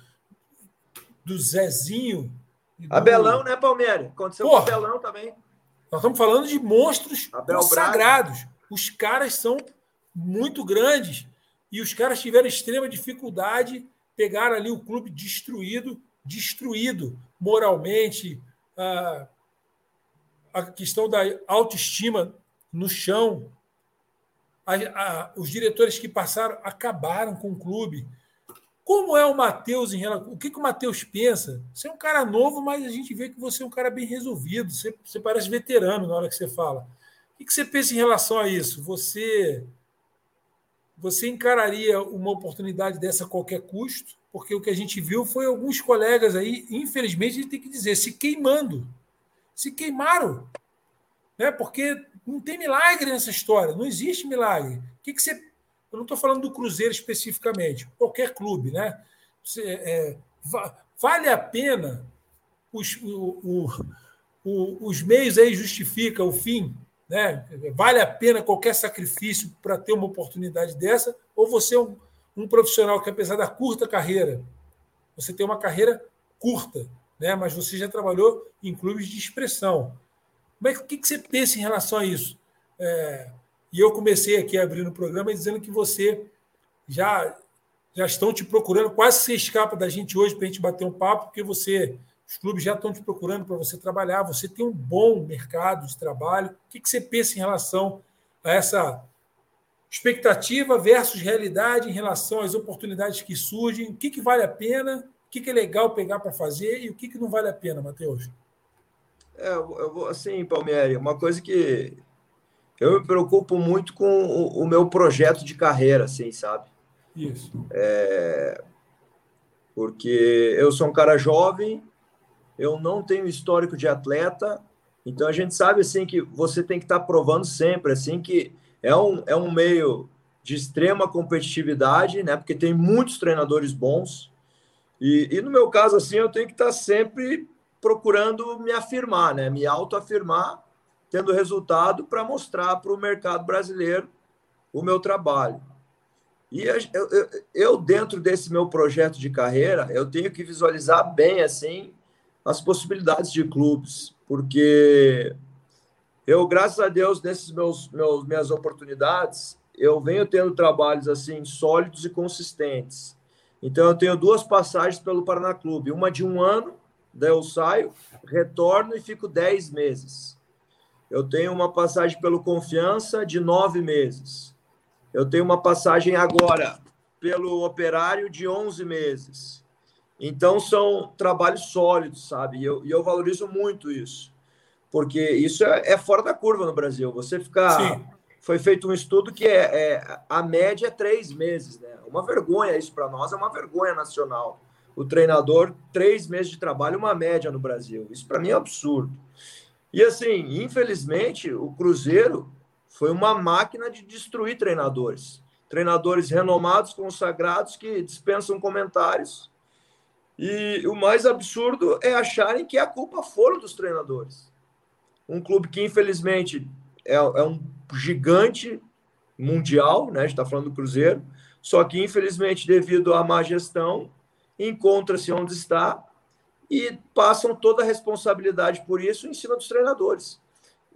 do Zezinho. Do... Abelão, né, Palmeiras? Aconteceu Porra, com o Abelão também. Nós estamos falando de monstros. Braga. Os caras são muito grandes e os caras tiveram extrema dificuldade, pegaram ali o clube destruído destruído moralmente, a, a questão da autoestima no chão. Os diretores que passaram acabaram com o clube. Como é o Matheus em relação. O que, que o Matheus pensa? Você é um cara novo, mas a gente vê que você é um cara bem resolvido. Você, você parece veterano na hora que você fala. O que, que você pensa em relação a isso? Você você encararia uma oportunidade dessa a qualquer custo? Porque o que a gente viu foi alguns colegas aí, infelizmente, a gente tem que dizer, se queimando. Se queimaram. Né? Porque não tem milagre nessa história, não existe milagre. O que, que você. Eu não estou falando do Cruzeiro especificamente, qualquer clube, né? Você, é, vale a pena os, o, o, os meios aí justificam o fim? Né? Vale a pena qualquer sacrifício para ter uma oportunidade dessa? Ou você é um, um, profissional que, apesar da curta carreira, você tem uma carreira curta, né? mas você já trabalhou em clubes de expressão. Mas o que, você pensa em relação a isso? É, e eu comecei aqui abrindo o programa dizendo que você já, já estão te procurando, quase se escapa da gente hoje para a gente bater um papo, porque você, os clubes já estão te procurando para você trabalhar, você tem um bom mercado de trabalho. O que você pensa em relação a essa expectativa versus realidade em relação às oportunidades que surgem? O que, que vale a pena? O que, que é legal pegar para fazer e o que, que não vale a pena, Matheus? É, eu vou assim, Palmieri, uma coisa que eu me preocupo muito com o, o meu projeto de carreira, assim, sabe? Isso. É, porque eu sou um cara jovem, eu não tenho histórico de atleta, então a gente sabe assim que você tem que estar tá provando sempre, assim que é um, é um meio de extrema competitividade, né? Porque tem muitos treinadores bons. E, e no meu caso, assim, eu tenho que estar tá sempre procurando me afirmar, né? Me autoafirmar, tendo resultado para mostrar para o mercado brasileiro o meu trabalho. E eu, eu, eu, dentro desse meu projeto de carreira, eu tenho que visualizar bem assim as possibilidades de clubes, porque eu, graças a Deus, nesses meus, meus minhas oportunidades, eu venho tendo trabalhos assim sólidos e consistentes. Então eu tenho duas passagens pelo Paraná Clube, uma de um ano, daí eu saio, retorno e fico dez meses. Eu tenho uma passagem pelo Confiança de nove meses. Eu tenho uma passagem agora pelo operário de 11 meses. Então, são trabalhos sólidos, sabe? E eu, e eu valorizo muito isso. Porque isso é, é, fora da curva no Brasil. Você ficar. Sim. Foi feito um estudo que é, é a média é três meses, né? Uma vergonha isso para nós, é uma vergonha nacional. O treinador, três meses de trabalho, uma média no Brasil. Isso para mim é absurdo. E assim, infelizmente, o Cruzeiro foi uma máquina de destruir treinadores. Treinadores renomados, consagrados, que dispensam comentários. E o mais absurdo é acharem que a culpa foram dos treinadores. Um clube que, infelizmente, é, é um gigante mundial, né? a gente está falando do Cruzeiro, só que, infelizmente, devido à má gestão, encontra-se onde está e passam toda a responsabilidade por isso em cima dos treinadores.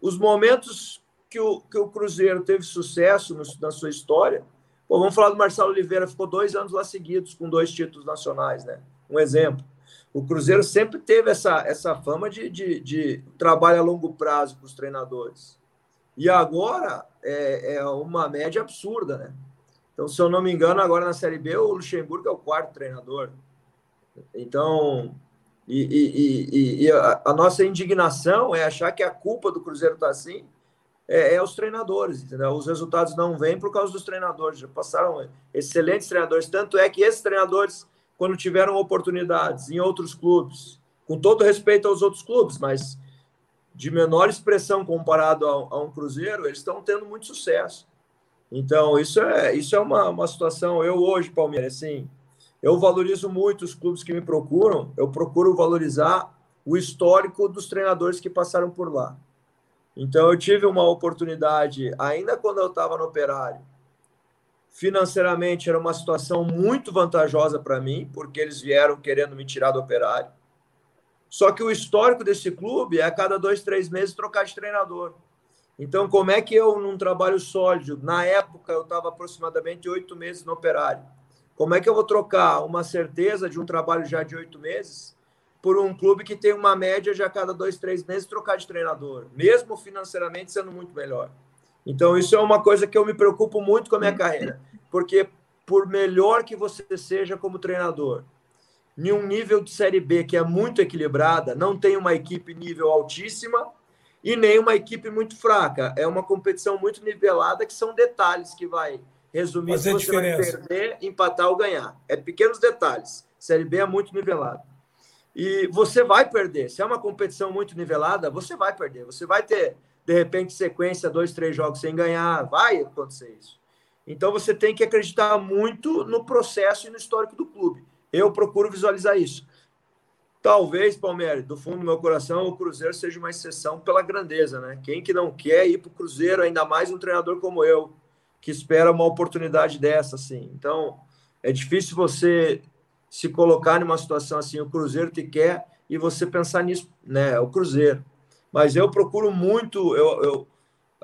Os momentos que o, que o Cruzeiro teve sucesso no, na sua história. Pô, vamos falar do Marcelo Oliveira, ficou dois anos lá seguidos com dois títulos nacionais, né? Um exemplo. O Cruzeiro sempre teve essa, essa fama de, de, de trabalho a longo prazo para os treinadores. E agora é, é, uma média absurda, né? Então, se eu não me engano, agora na Série B, o Luxemburgo é o quarto treinador. Então, e, e, e, e a, a, nossa indignação é achar que a culpa do Cruzeiro está assim, é, é, os treinadores, entendeu? Os resultados não vêm por causa dos treinadores. Já passaram excelentes treinadores. Tanto é que esses treinadores, quando tiveram oportunidades em outros clubes, com todo respeito aos outros clubes, mas de menor expressão comparado a, a um Cruzeiro, eles estão tendo muito sucesso. Então, isso é, isso é uma, uma situação. Eu, hoje, Palmeiras, assim, eu valorizo muito os clubes que me procuram, eu procuro valorizar o histórico dos treinadores que passaram por lá. Então, eu tive uma oportunidade, ainda quando eu estava no operário. Financeiramente, era uma situação muito vantajosa para mim, porque eles vieram querendo me tirar do operário. Só que o histórico desse clube é a cada dois, três meses trocar de treinador. Então, como é que eu, num trabalho sólido, na época eu estava aproximadamente oito meses no operário, como é que eu vou trocar uma certeza de um trabalho já de oito meses por um clube que tem uma média de a cada dois, três meses trocar de treinador, mesmo financeiramente sendo muito melhor. Então, isso é uma coisa que eu me preocupo muito com a minha carreira, porque por melhor que você seja como treinador, em um nível de Série B que é muito equilibrada, não tem uma equipe nível altíssima e nem uma equipe muito fraca. É uma competição muito nivelada que são detalhes que vai resumir se você diferença. vai perder, empatar ou ganhar. É pequenos detalhes. Série B é muito nivelada. E você vai perder. Se é uma competição muito nivelada, você vai perder. Você vai ter, de repente, sequência, dois, três jogos sem ganhar. Vai acontecer isso. Então você tem que acreditar muito no processo e no histórico do clube. Eu procuro visualizar isso. Talvez, Palmeiras, do fundo do meu coração, o Cruzeiro seja uma exceção pela grandeza, né? Quem que não quer ir para o Cruzeiro, ainda mais um treinador como eu, que espera uma oportunidade dessa, assim. Então, é difícil você se colocar numa situação assim, o Cruzeiro te quer e você pensar nisso, né? O Cruzeiro. Mas eu procuro muito, eu, eu,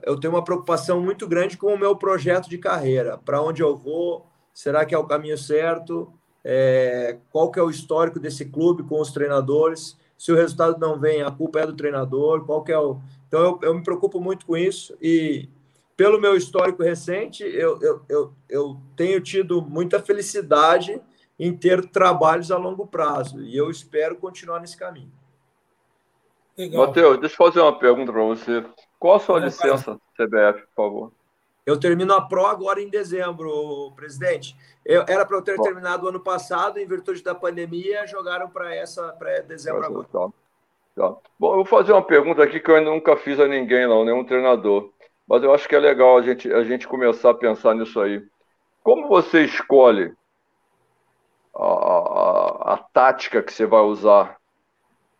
eu tenho uma preocupação muito grande com o meu projeto de carreira, para onde eu vou, Será que é o caminho certo? É, qual que é o histórico desse clube com os treinadores? Se o resultado não vem, a culpa é do treinador. Qual que é o? Então eu, eu me preocupo muito com isso e pelo meu histórico recente, eu, eu, eu, eu tenho tido muita felicidade em ter trabalhos a longo prazo e eu espero continuar nesse caminho. Matheus, deixa eu fazer uma pergunta para você. Qual a sua Não, licença CBF, por favor? Eu termino a Pro agora em dezembro, presidente. Eu, era para eu ter Bom. terminado o ano passado, em virtude da pandemia, jogaram para essa para dezembro agora. Tá. Tá. Bom, eu vou fazer uma pergunta aqui que eu ainda nunca fiz a ninguém, não, nenhum treinador. Mas eu acho que é legal a gente, a gente começar a pensar nisso aí. Como você escolhe a, a, a tática que você vai usar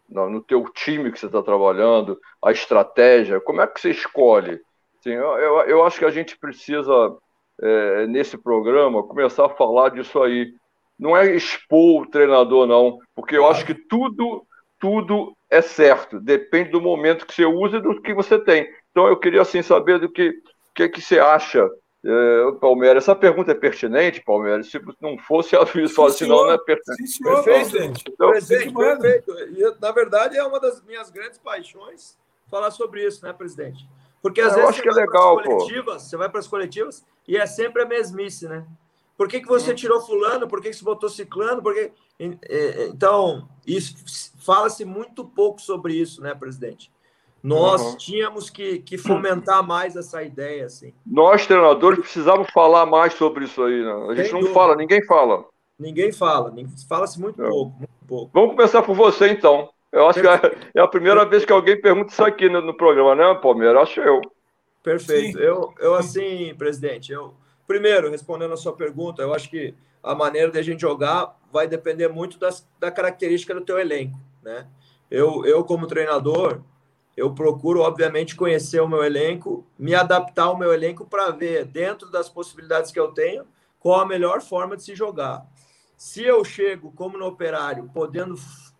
no, teu time que você está trabalhando, a estratégia? Como é que você escolhe? Sim, eu, eu, eu acho que a gente precisa, é, nesse programa, começar a falar disso aí. Não é expor o treinador, não, porque eu acho que tudo, tudo é certo, depende do momento que você usa e do que você tem. Então eu queria assim saber do que que, que você acha, é, Palmeiras. Essa pergunta é pertinente, Palmeiras. Se não fosse aviso, só assim, não, não é pertinente. Sim, senhor, perfeito, então, presidente, perfeito. E, na verdade, é uma das minhas grandes paixões falar sobre isso, né, presidente? Porque às é, vezes acho que é legal, coletivas, você vai para as coletivas e é sempre a mesmice, né? Por que, que você hum. tirou fulano? Por que, que você botou ciclano? Por que... Então, isso fala-se muito pouco sobre isso, né, presidente? Nós uhum. tínhamos que, que, fomentar mais essa ideia, assim. Nós, treinadores, precisamos falar mais sobre isso aí, né? A gente Sem não dúvida. fala, ninguém fala. Ninguém fala, fala-se muito é. pouco, muito pouco. Vamos começar por você, então. Eu acho Perfeito. que é a primeira vez que alguém pergunta isso aqui no, no programa, né, Palmeiras? Acho eu. Perfeito. Eu, eu, assim, presidente, eu. Primeiro, respondendo a sua pergunta, eu acho que a maneira de a gente jogar vai depender muito das, da característica do teu elenco, né? Eu, eu como treinador, eu procuro, obviamente, conhecer o meu elenco, me adaptar ao meu elenco para ver, dentro das possibilidades que eu tenho, qual a melhor forma de se jogar. Se eu chego, como no operário, podendo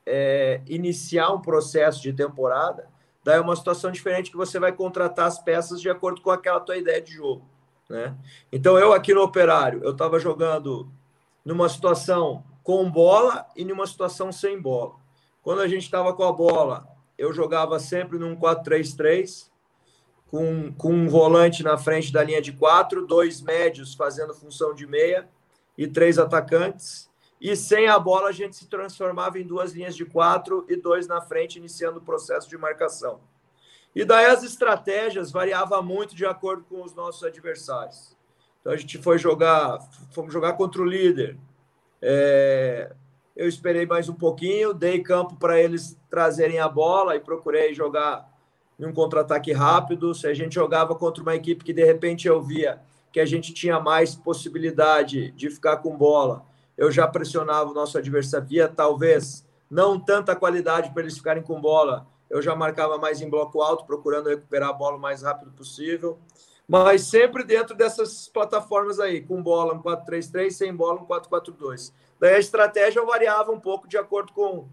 é, iniciar um processo de temporada, daí é uma situação diferente que você vai contratar as peças de acordo com aquela tua ideia de jogo. Né? Então, eu aqui no operário, eu estava jogando numa situação com bola e numa situação sem bola. Quando a gente estava com a bola, eu jogava sempre num 4-3-3, com, com um volante na frente da linha de quatro, dois médios fazendo função de meia e três atacantes. E sem a bola, a gente se transformava em duas linhas de quatro e dois na frente, iniciando o processo de marcação. E daí as estratégias variavam muito de acordo com os nossos adversários. Então a gente foi jogar, fomos jogar contra o líder. É, eu esperei mais um pouquinho, dei campo para eles trazerem a bola e procurei jogar em um contra-ataque rápido. Se a gente jogava contra uma equipe que de repente eu via que a gente tinha mais possibilidade de ficar com bola, eu já pressionava o nosso adversário, via talvez não tanta qualidade para eles ficarem com bola, eu já marcava mais em bloco alto, procurando recuperar a bola o mais rápido possível. Mas sempre dentro dessas plataformas aí, com bola um 4-3-3, sem bola um 4-4-2. Daí a estratégia variava um pouco de acordo com,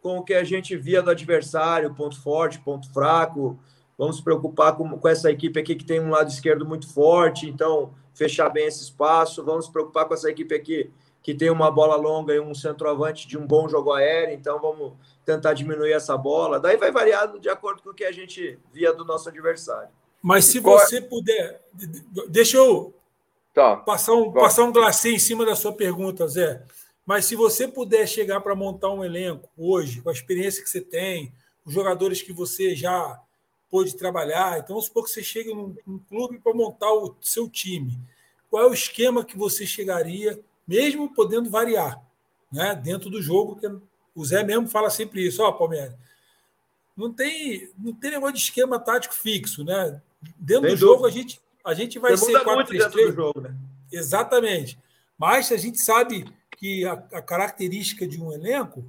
com o que a gente via do adversário, ponto forte, ponto fraco. Vamos se preocupar com, com essa equipe aqui que tem um lado esquerdo muito forte, então fechar bem esse espaço. Vamos se preocupar com essa equipe aqui que tem uma bola longa e um centroavante de um bom jogo aéreo, então vamos tentar diminuir essa bola. Daí vai variar de acordo com o que a gente via do nosso adversário. Mas se você puder, deixa eu tá. passar um, passar um glacê em cima da sua pergunta, Zé. Mas se você puder chegar para montar um elenco hoje, com a experiência que você tem, os jogadores que você já pôde trabalhar, então vamos supor que você chega num, num clube para montar o seu time. Qual é o esquema que você chegaria, mesmo podendo variar, né? Dentro do jogo, que o Zé mesmo fala sempre isso, ó, oh, Palmeiras. Não tem, não tem negócio de esquema tático fixo, né? Dentro do jogo a gente, a gente vai Você ser 4 3 3 jogo, né? Exatamente. Mas a gente sabe que a, a característica de um elenco,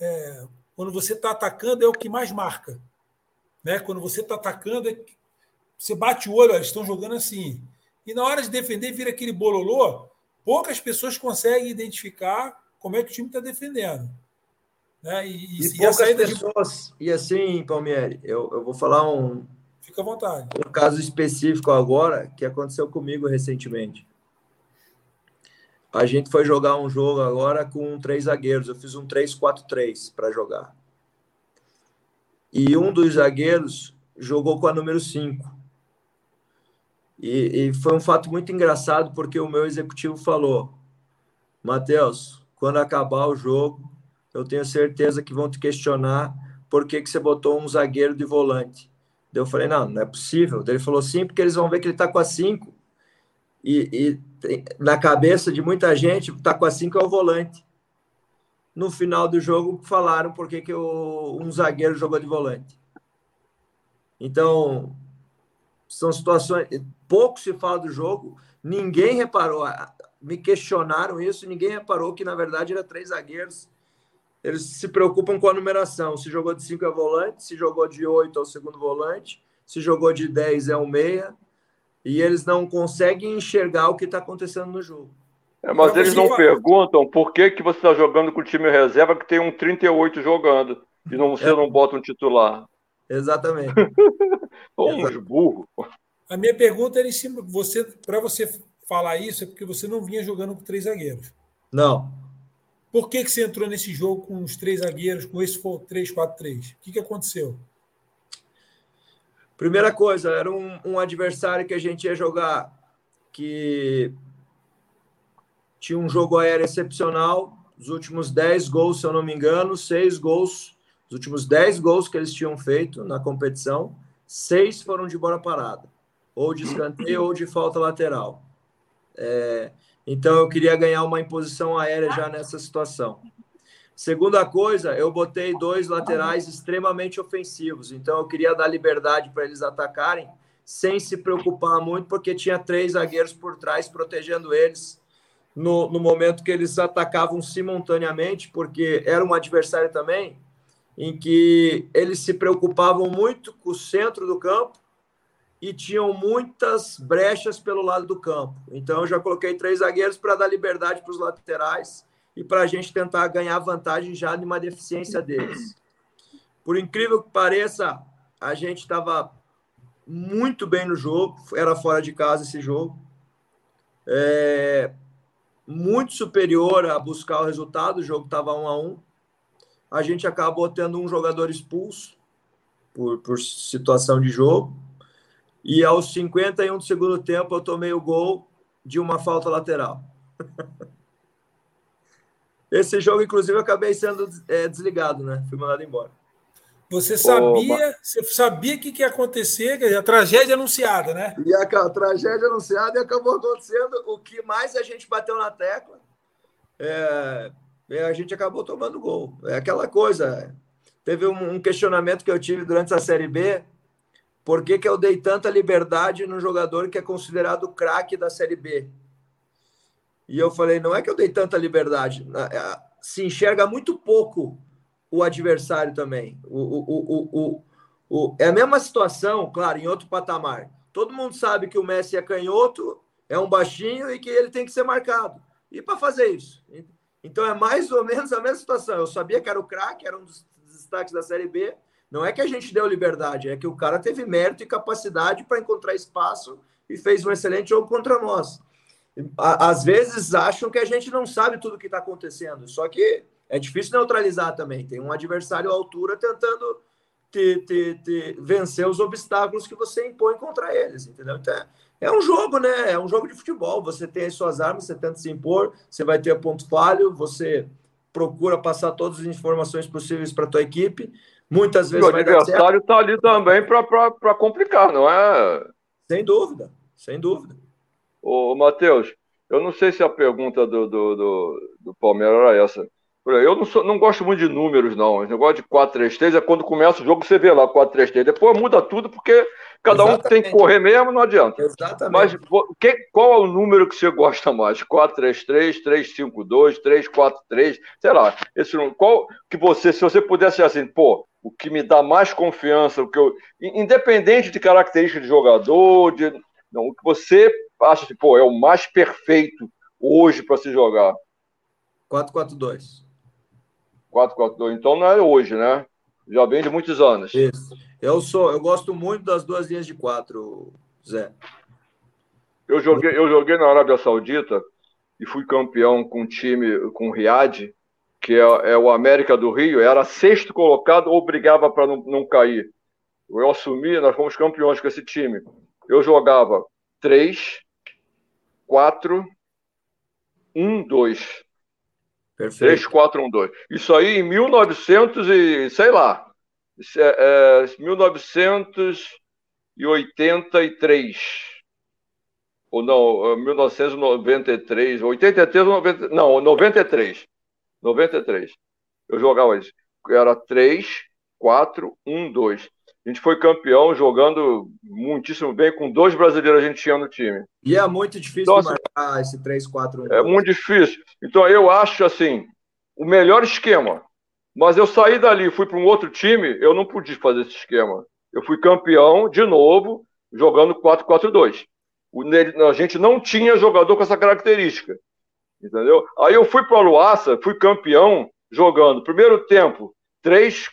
é, quando você está atacando, é o que mais marca. Né? Quando você está atacando, é, você bate o olho, eles estão jogando assim. E na hora de defender, vira aquele bololô, poucas pessoas conseguem identificar como é que o time está defendendo. Né? E, e, e poucas pessoas, de... e assim, Palmieri, eu, eu vou falar um, Fica à vontade. Um caso específico agora que aconteceu comigo recentemente. A gente foi jogar um jogo agora com três zagueiros. Eu fiz um 3-4-3 para jogar. E um dos zagueiros jogou com a número 5. E, e, foi um fato muito engraçado, porque o meu executivo falou: Matheus, quando acabar o jogo, eu tenho certeza que vão te questionar por que, que você botou um zagueiro de volante. Eu falei: não, não é possível. Ele falou: sim, porque eles vão ver que ele está com a 5. E, e, na cabeça de muita gente, está com a 5 é o volante. No final do jogo, falaram por que, um zagueiro jogou de volante. Então, são situações. Pouco se fala do jogo, ninguém reparou. Me questionaram isso, ninguém reparou que, na verdade, era três zagueiros. Eles se preocupam com a numeração. Se jogou de cinco é volante, se jogou de oito é o segundo volante, se jogou de dez é o meia. E eles não conseguem enxergar o que está acontecendo no jogo. É, mas eles não perguntam por que, que você está jogando com o time reserva que tem um 38 jogando e não, você é. não bota um titular. Exatamente. Uns burros. A minha pergunta era em cima, você, para você falar isso, é porque você não vinha jogando com três zagueiros. Não. Por que, que você entrou nesse jogo com os três zagueiros, com esse 3-4-3? O que, que aconteceu? Primeira coisa, era um, um adversário que a gente ia jogar que tinha um jogo aéreo excepcional, os últimos 10 gols, se eu não me engano, seis gols os últimos 10 gols que eles tinham feito na competição, seis foram de bola parada, ou de escanteio ou de falta lateral. É, então eu queria ganhar uma imposição aérea já nessa situação. Segunda coisa, eu botei dois laterais extremamente ofensivos, então eu queria dar liberdade para eles atacarem sem se preocupar muito, porque tinha três zagueiros por trás protegendo eles no, no momento que eles atacavam simultaneamente, porque era um adversário também em que eles se preocupavam muito com o centro do campo e tinham muitas brechas pelo lado do campo. Então, eu já coloquei três zagueiros para dar liberdade para os laterais e para a gente tentar ganhar vantagem já de uma deficiência deles. Por incrível que pareça, a gente estava muito bem no jogo, era fora de casa esse jogo. É, muito superior a buscar o resultado, o jogo estava um a um a gente acabou tendo um jogador expulso por, por situação de jogo. E aos 51 do segundo tempo, eu tomei o gol de uma falta lateral. Esse jogo, inclusive, eu acabei sendo é, desligado, né? Fui mandado embora. Você sabia, você sabia que, que ia acontecer, a tragédia anunciada, né? E a, a, tragédia anunciada e acabou acontecendo. O que mais a gente bateu na tecla é, a gente acabou tomando gol. É aquela coisa. Teve um, questionamento que eu tive durante a Série B. Por que, que eu dei tanta liberdade no jogador que é considerado craque da Série B? E eu falei, não é que eu dei tanta liberdade. Se enxerga muito pouco o adversário também. O, o, o, o, é a mesma situação, claro, em outro patamar. Todo mundo sabe que o Messi é canhoto, é um baixinho e que ele tem que ser marcado. E para fazer isso? Então é mais ou menos a mesma situação. Eu sabia que era o craque, era um dos destaques da Série B. Não é que a gente deu liberdade, é que o cara teve mérito e capacidade para encontrar espaço e fez um excelente jogo contra nós. Às vezes acham que a gente não sabe tudo o que está acontecendo, só que é difícil neutralizar também. Tem um adversário à altura tentando te, te, te vencer os obstáculos que você impõe contra eles, entendeu? Então, é, é um jogo, né? É um jogo de futebol. Você tem as suas armas, você tenta se impor, você vai ter ponto falho, você procura passar todas as informações possíveis para a tua equipe. Muitas vezes. O adversário está ali também para complicar, não é? Sem dúvida, sem dúvida. Ô, Matheus, eu não sei se a pergunta do, do, do, do Palmeiras era essa. Eu não, sou, não gosto muito de números, não. O negócio de 4-3-3 é quando começa o jogo, você vê lá 4-3-3. Depois muda tudo, porque cada Exatamente. um tem que correr mesmo, não adianta. Exatamente. Mas que, qual é o número que você gosta mais? 4-3-3, 3-5-2, 3-4-3, sei lá. Esse, qual que você, se você pudesse assim, pô, o que me dá mais confiança, o que eu, independente de característica de jogador, de, não, o que você acha assim, pô, é o mais perfeito hoje para se jogar? 4-4-2. 4-4-2. Então não é hoje, né? Já vem de muitos anos. Isso. Eu sou, eu gosto muito das duas linhas de quatro, Zé. Eu joguei, eu joguei na Arábia Saudita e fui campeão com um time, com o Riad, que é, é, o América do Rio, era sexto colocado ou brigava para não, não cair. Eu assumi, nós fomos campeões com esse time. Eu jogava 3, 4, 1, 2. Perfeito. 3, 4, 1, 2. Isso aí em 1900 e, sei lá, é, é, 1983 ou não, 1993, 83 ou 90, não, 93. 93. Eu jogava isso. Era 3, 4, 1, 2. A gente foi campeão jogando muitíssimo bem, com dois brasileiros a gente tinha no time. E é muito difícil então, assim, marcar esse 3, 4, 1. 2. É muito difícil. Então eu acho assim, o melhor esquema. Mas eu saí dali, fui para um outro time, eu não pude fazer esse esquema. Eu fui campeão de novo, jogando 4-4-2 a gente não tinha jogador com essa característica. Entendeu? Aí eu fui para o Luaça, fui campeão jogando. Primeiro tempo, 3,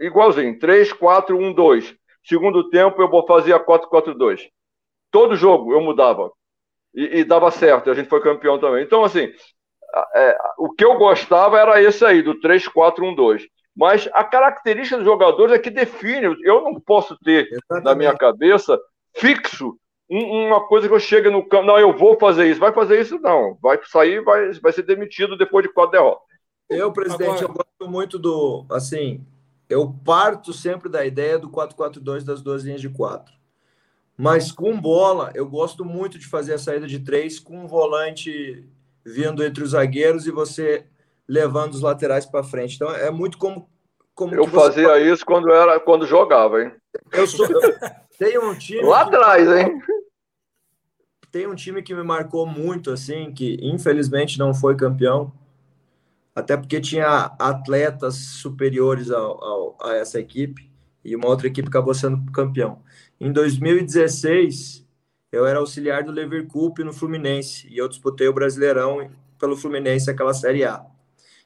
igualzinho, 3, 4, 1, 2. Segundo tempo, eu fazia 4, 4, 2. Todo jogo eu mudava. E, e dava certo, a gente foi campeão também. Então, assim, é, o que eu gostava era esse aí, do 3, 4, 1, 2. Mas a característica dos jogadores é que define. Eu não posso ter Exatamente. na minha cabeça fixo uma coisa que eu chego no campo, não, eu vou fazer isso, vai fazer isso, não, vai sair, vai, vai ser demitido depois de quatro derrotas. Eu, presidente, Agora... eu gosto muito do, assim, eu parto sempre da ideia do 4-4-2 das duas linhas de quatro. Mas com bola, eu gosto muito de fazer a saída de três com um volante vindo entre os zagueiros e você levando os laterais para frente. Então é muito como como eu fazia faz... isso quando era quando jogava, hein? Eu sou tem um time lá atrás, hein? tem um time que me marcou muito, assim, que infelizmente não foi campeão, até porque tinha atletas superiores ao, ao, a essa equipe, e uma outra equipe acabou sendo campeão. Em 2016, eu era auxiliar do Leverkusen no Fluminense, e eu disputei o Brasileirão pelo Fluminense, aquela Série A.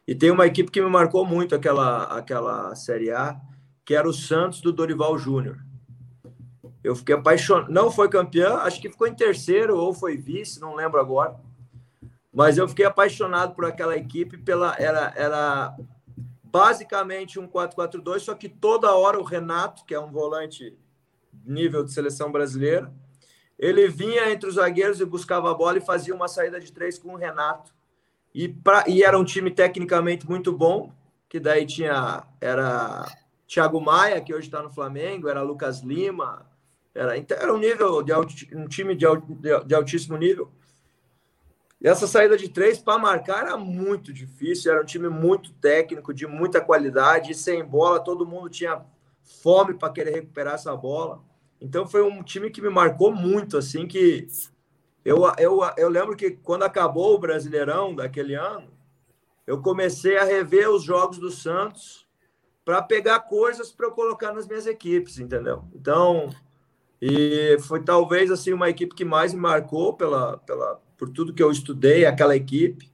E tem uma equipe que me marcou muito aquela, aquela Série A, que era o Santos do Dorival Júnior. Eu fiquei apaixonado. Não foi campeão, acho que ficou em terceiro ou foi vice, não lembro agora. Mas eu fiquei apaixonado por aquela equipe. Pela, era, era basicamente um 4-4-2, só que toda hora o Renato, que é um volante nível de seleção brasileira, ele vinha entre os zagueiros e buscava a bola e fazia uma saída de três com o Renato. E, pra, e era um time tecnicamente muito bom, que daí tinha era Thiago Maia, que hoje está no Flamengo, era Lucas Lima, era, então, era um nível de um time de, de altíssimo nível. E essa saída de três para marcar era muito difícil, era um time muito técnico, de muita qualidade, sem bola, todo mundo tinha fome para querer recuperar essa bola. Então foi um time que me marcou muito, assim, que eu, eu, eu lembro que quando acabou o Brasileirão daquele ano, eu comecei a rever os jogos do Santos para pegar coisas para eu colocar nas minhas equipes, entendeu? Então, e foi talvez assim uma equipe que mais me marcou pela, pela, por tudo que eu estudei, aquela equipe.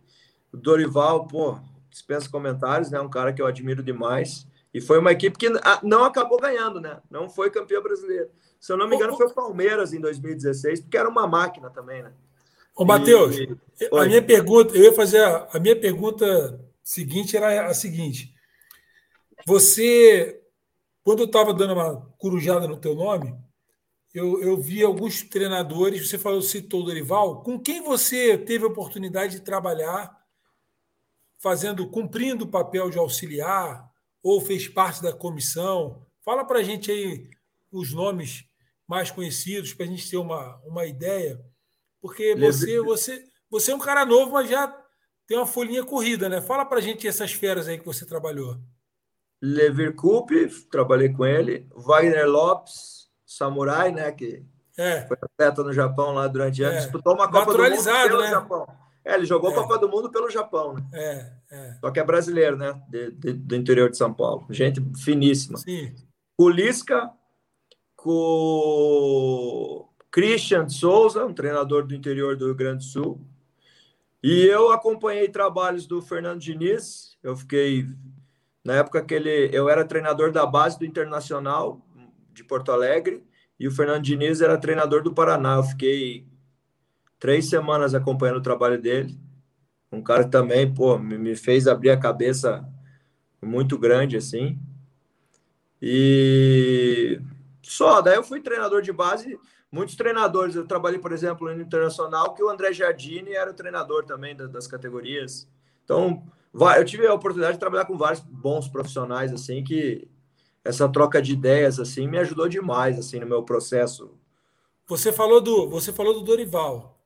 O Dorival, pô, dispensa comentários, né? Um cara que eu admiro demais. E foi uma equipe que não acabou ganhando, né? Não foi campeão brasileiro. Se eu não me engano, foi o Palmeiras em 2016, porque era uma máquina também, né? Ô, Matheus, e... a minha pergunta, eu ia fazer a, a minha pergunta seguinte era a seguinte. Você, quando eu estava dando uma corujada no teu nome, eu, eu vi alguns treinadores, você falou, citou o Dorival, com quem você teve a oportunidade de trabalhar fazendo, cumprindo o papel de auxiliar, ou fez parte da comissão? Fala para a gente aí os nomes mais conhecidos, para a gente ter uma, uma ideia. Porque você, você, você é um cara novo, mas já tem uma folhinha corrida, né? Fala para a gente essas feras aí que você trabalhou. Lever Coupe, trabalhei com ele. Wagner Lopes, samurai, né? Que é. foi atleta no Japão lá durante anos, é. disputou uma Copa do Mundo pelo né? Japão. É, ele jogou é. Copa do Mundo pelo Japão, né? É, é. Só que é brasileiro, né? De, de, do interior de São Paulo. Gente finíssima. Sim. Com Lisca, com Christian Souza, um treinador do interior do Rio Grande do Sul. E eu acompanhei trabalhos do Fernando Diniz. Eu fiquei na época que ele, eu era treinador da base do Internacional de Porto Alegre e o Fernando Diniz era treinador do Paraná. Eu fiquei três semanas acompanhando o trabalho dele um cara que também, pô, me fez abrir a cabeça muito grande, assim. E só, daí eu fui treinador de base, muitos treinadores. Eu trabalhei, por exemplo, no Internacional, que o André Giardini era o treinador também das categorias. Então, eu tive a oportunidade de trabalhar com vários bons profissionais, assim, que essa troca de ideias, assim, me ajudou demais, assim, no meu processo. Você falou do, você falou do Dorival.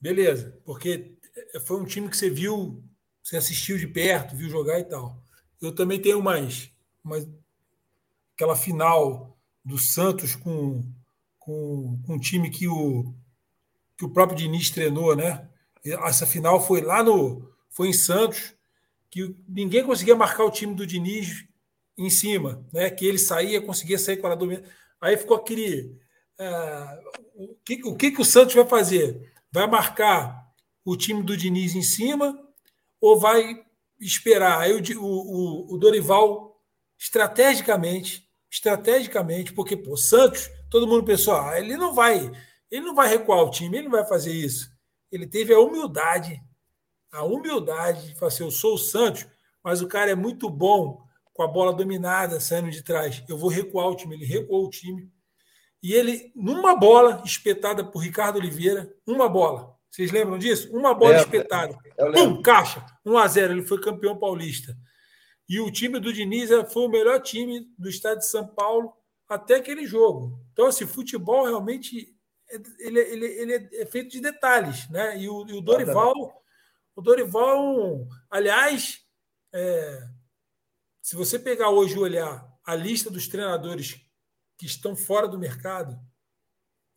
Beleza, porque foi um time que você viu, você assistiu de perto, viu jogar e tal. Eu também tenho mais, mais aquela final do Santos com, com, com um time que o, que o próprio Diniz treinou, né? Essa final foi lá no. Foi em Santos, que ninguém conseguia marcar o time do Diniz em cima, né? Que ele saía, conseguia sair com a domina. Aí ficou aquele. Uh, o, que, o que, que o Santos vai fazer? Vai marcar o time do Diniz em cima ou vai esperar? Aí o, o, o Dorival, estrategicamente, estrategicamente, porque pô, Santos, todo mundo pensou, ah, ele não vai, ele não vai recuar o time, ele não vai fazer isso. Ele teve a humildade, a humildade de falar assim, eu sou o Santos, mas o cara é muito bom com a bola dominada, saindo de trás. Eu vou recuar o time. Ele recuou o time. E ele, numa bola espetada por Ricardo Oliveira, uma bola. Vocês lembram disso? Uma bola espetada. Pum, caixa. 1 a 0 Ele foi campeão paulista. E o time do Diniz foi o melhor time do estado de São Paulo até aquele jogo. Então, assim, futebol realmente é, ele, ele, ele é feito de detalhes, né? E o, e o Dorival, o Dorival, aliás, é, se você pegar hoje e olhar a lista dos treinadores que estão fora do mercado,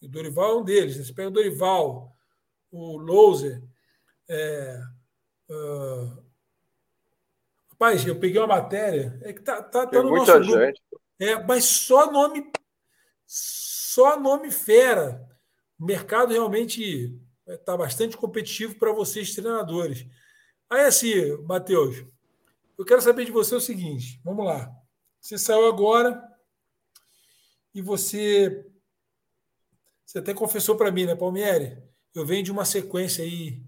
o Dorival é um deles. Né? Você pega o Dorival, o Louser, é, uh, Rapaz, eu peguei uma matéria, é que tá, tá, tá no nosso gente. Grupo. É, mas só nome só nome fera. O mercado realmente está bastante competitivo para vocês, treinadores. Aí, assim, Matheus, eu quero saber de você o seguinte: vamos lá. Você saiu agora e você. Você até confessou para mim, né, Palmieri? Eu venho de uma sequência aí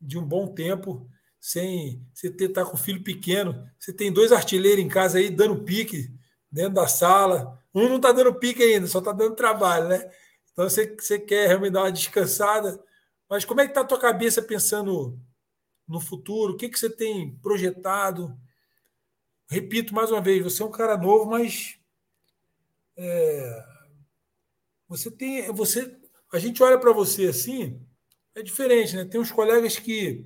de um bom tempo sem você ter tá com filho pequeno. Você tem dois artilheiros em casa aí dando pique dentro da sala. Um não está dando pique ainda, só está dando trabalho, né? Então você, você quer realmente dar uma descansada. Mas como é que está a tua cabeça pensando no futuro? O que, que você tem projetado? Repito mais uma vez, você é um cara novo, mas é, você tem. Você, a gente olha para você assim, é diferente, né? Tem uns colegas que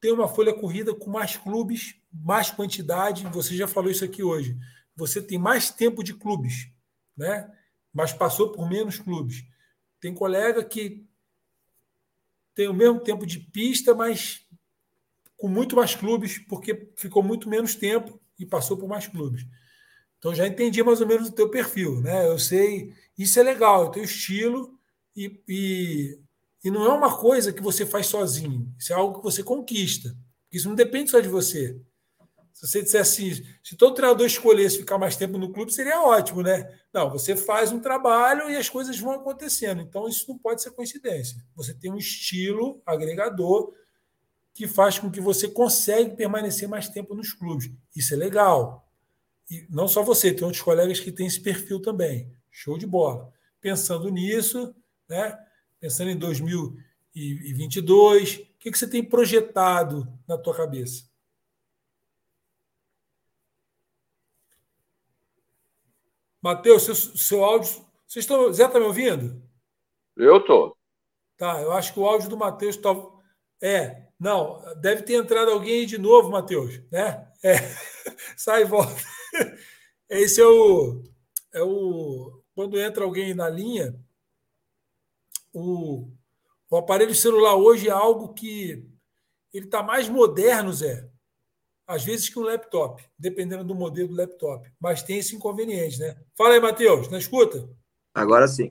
tem uma folha corrida com mais clubes, mais quantidade. Você já falou isso aqui hoje. Você tem mais tempo de clubes, né? mas passou por menos clubes. Tem colega que tem o mesmo tempo de pista, mas com muito mais clubes, porque ficou muito menos tempo e passou por mais clubes. Então já entendi mais ou menos o teu perfil, né? Eu sei, isso é legal, o teu estilo e, e e não é uma coisa que você faz sozinho, isso é algo que você conquista. Isso não depende só de você. Se você dissesse assim, se todo treinador escolhesse ficar mais tempo no clube, seria ótimo, né? Não, você faz um trabalho e as coisas vão acontecendo. Então, isso não pode ser coincidência. Você tem um estilo agregador que faz com que você consiga permanecer mais tempo nos clubes. Isso é legal. E não só você, tem outros colegas que têm esse perfil também. Show de bola. Pensando nisso, né? pensando em 2022? O que, que você tem projetado na tua cabeça? Matheus, seu, seu áudio. Vocês estão. Zé, está me ouvindo? Eu estou. Tá, eu acho que o áudio do Matheus está. É, não, deve ter entrado alguém aí de novo, Matheus, né? É, sai e volta. Esse é o, é o. Quando entra alguém na linha, o, o aparelho celular hoje é algo que ele está mais moderno, Zé. Às vezes que um laptop, dependendo do modelo do laptop. Mas tem esse inconveniente, né? Fala aí, Matheus, na escuta? Agora sim.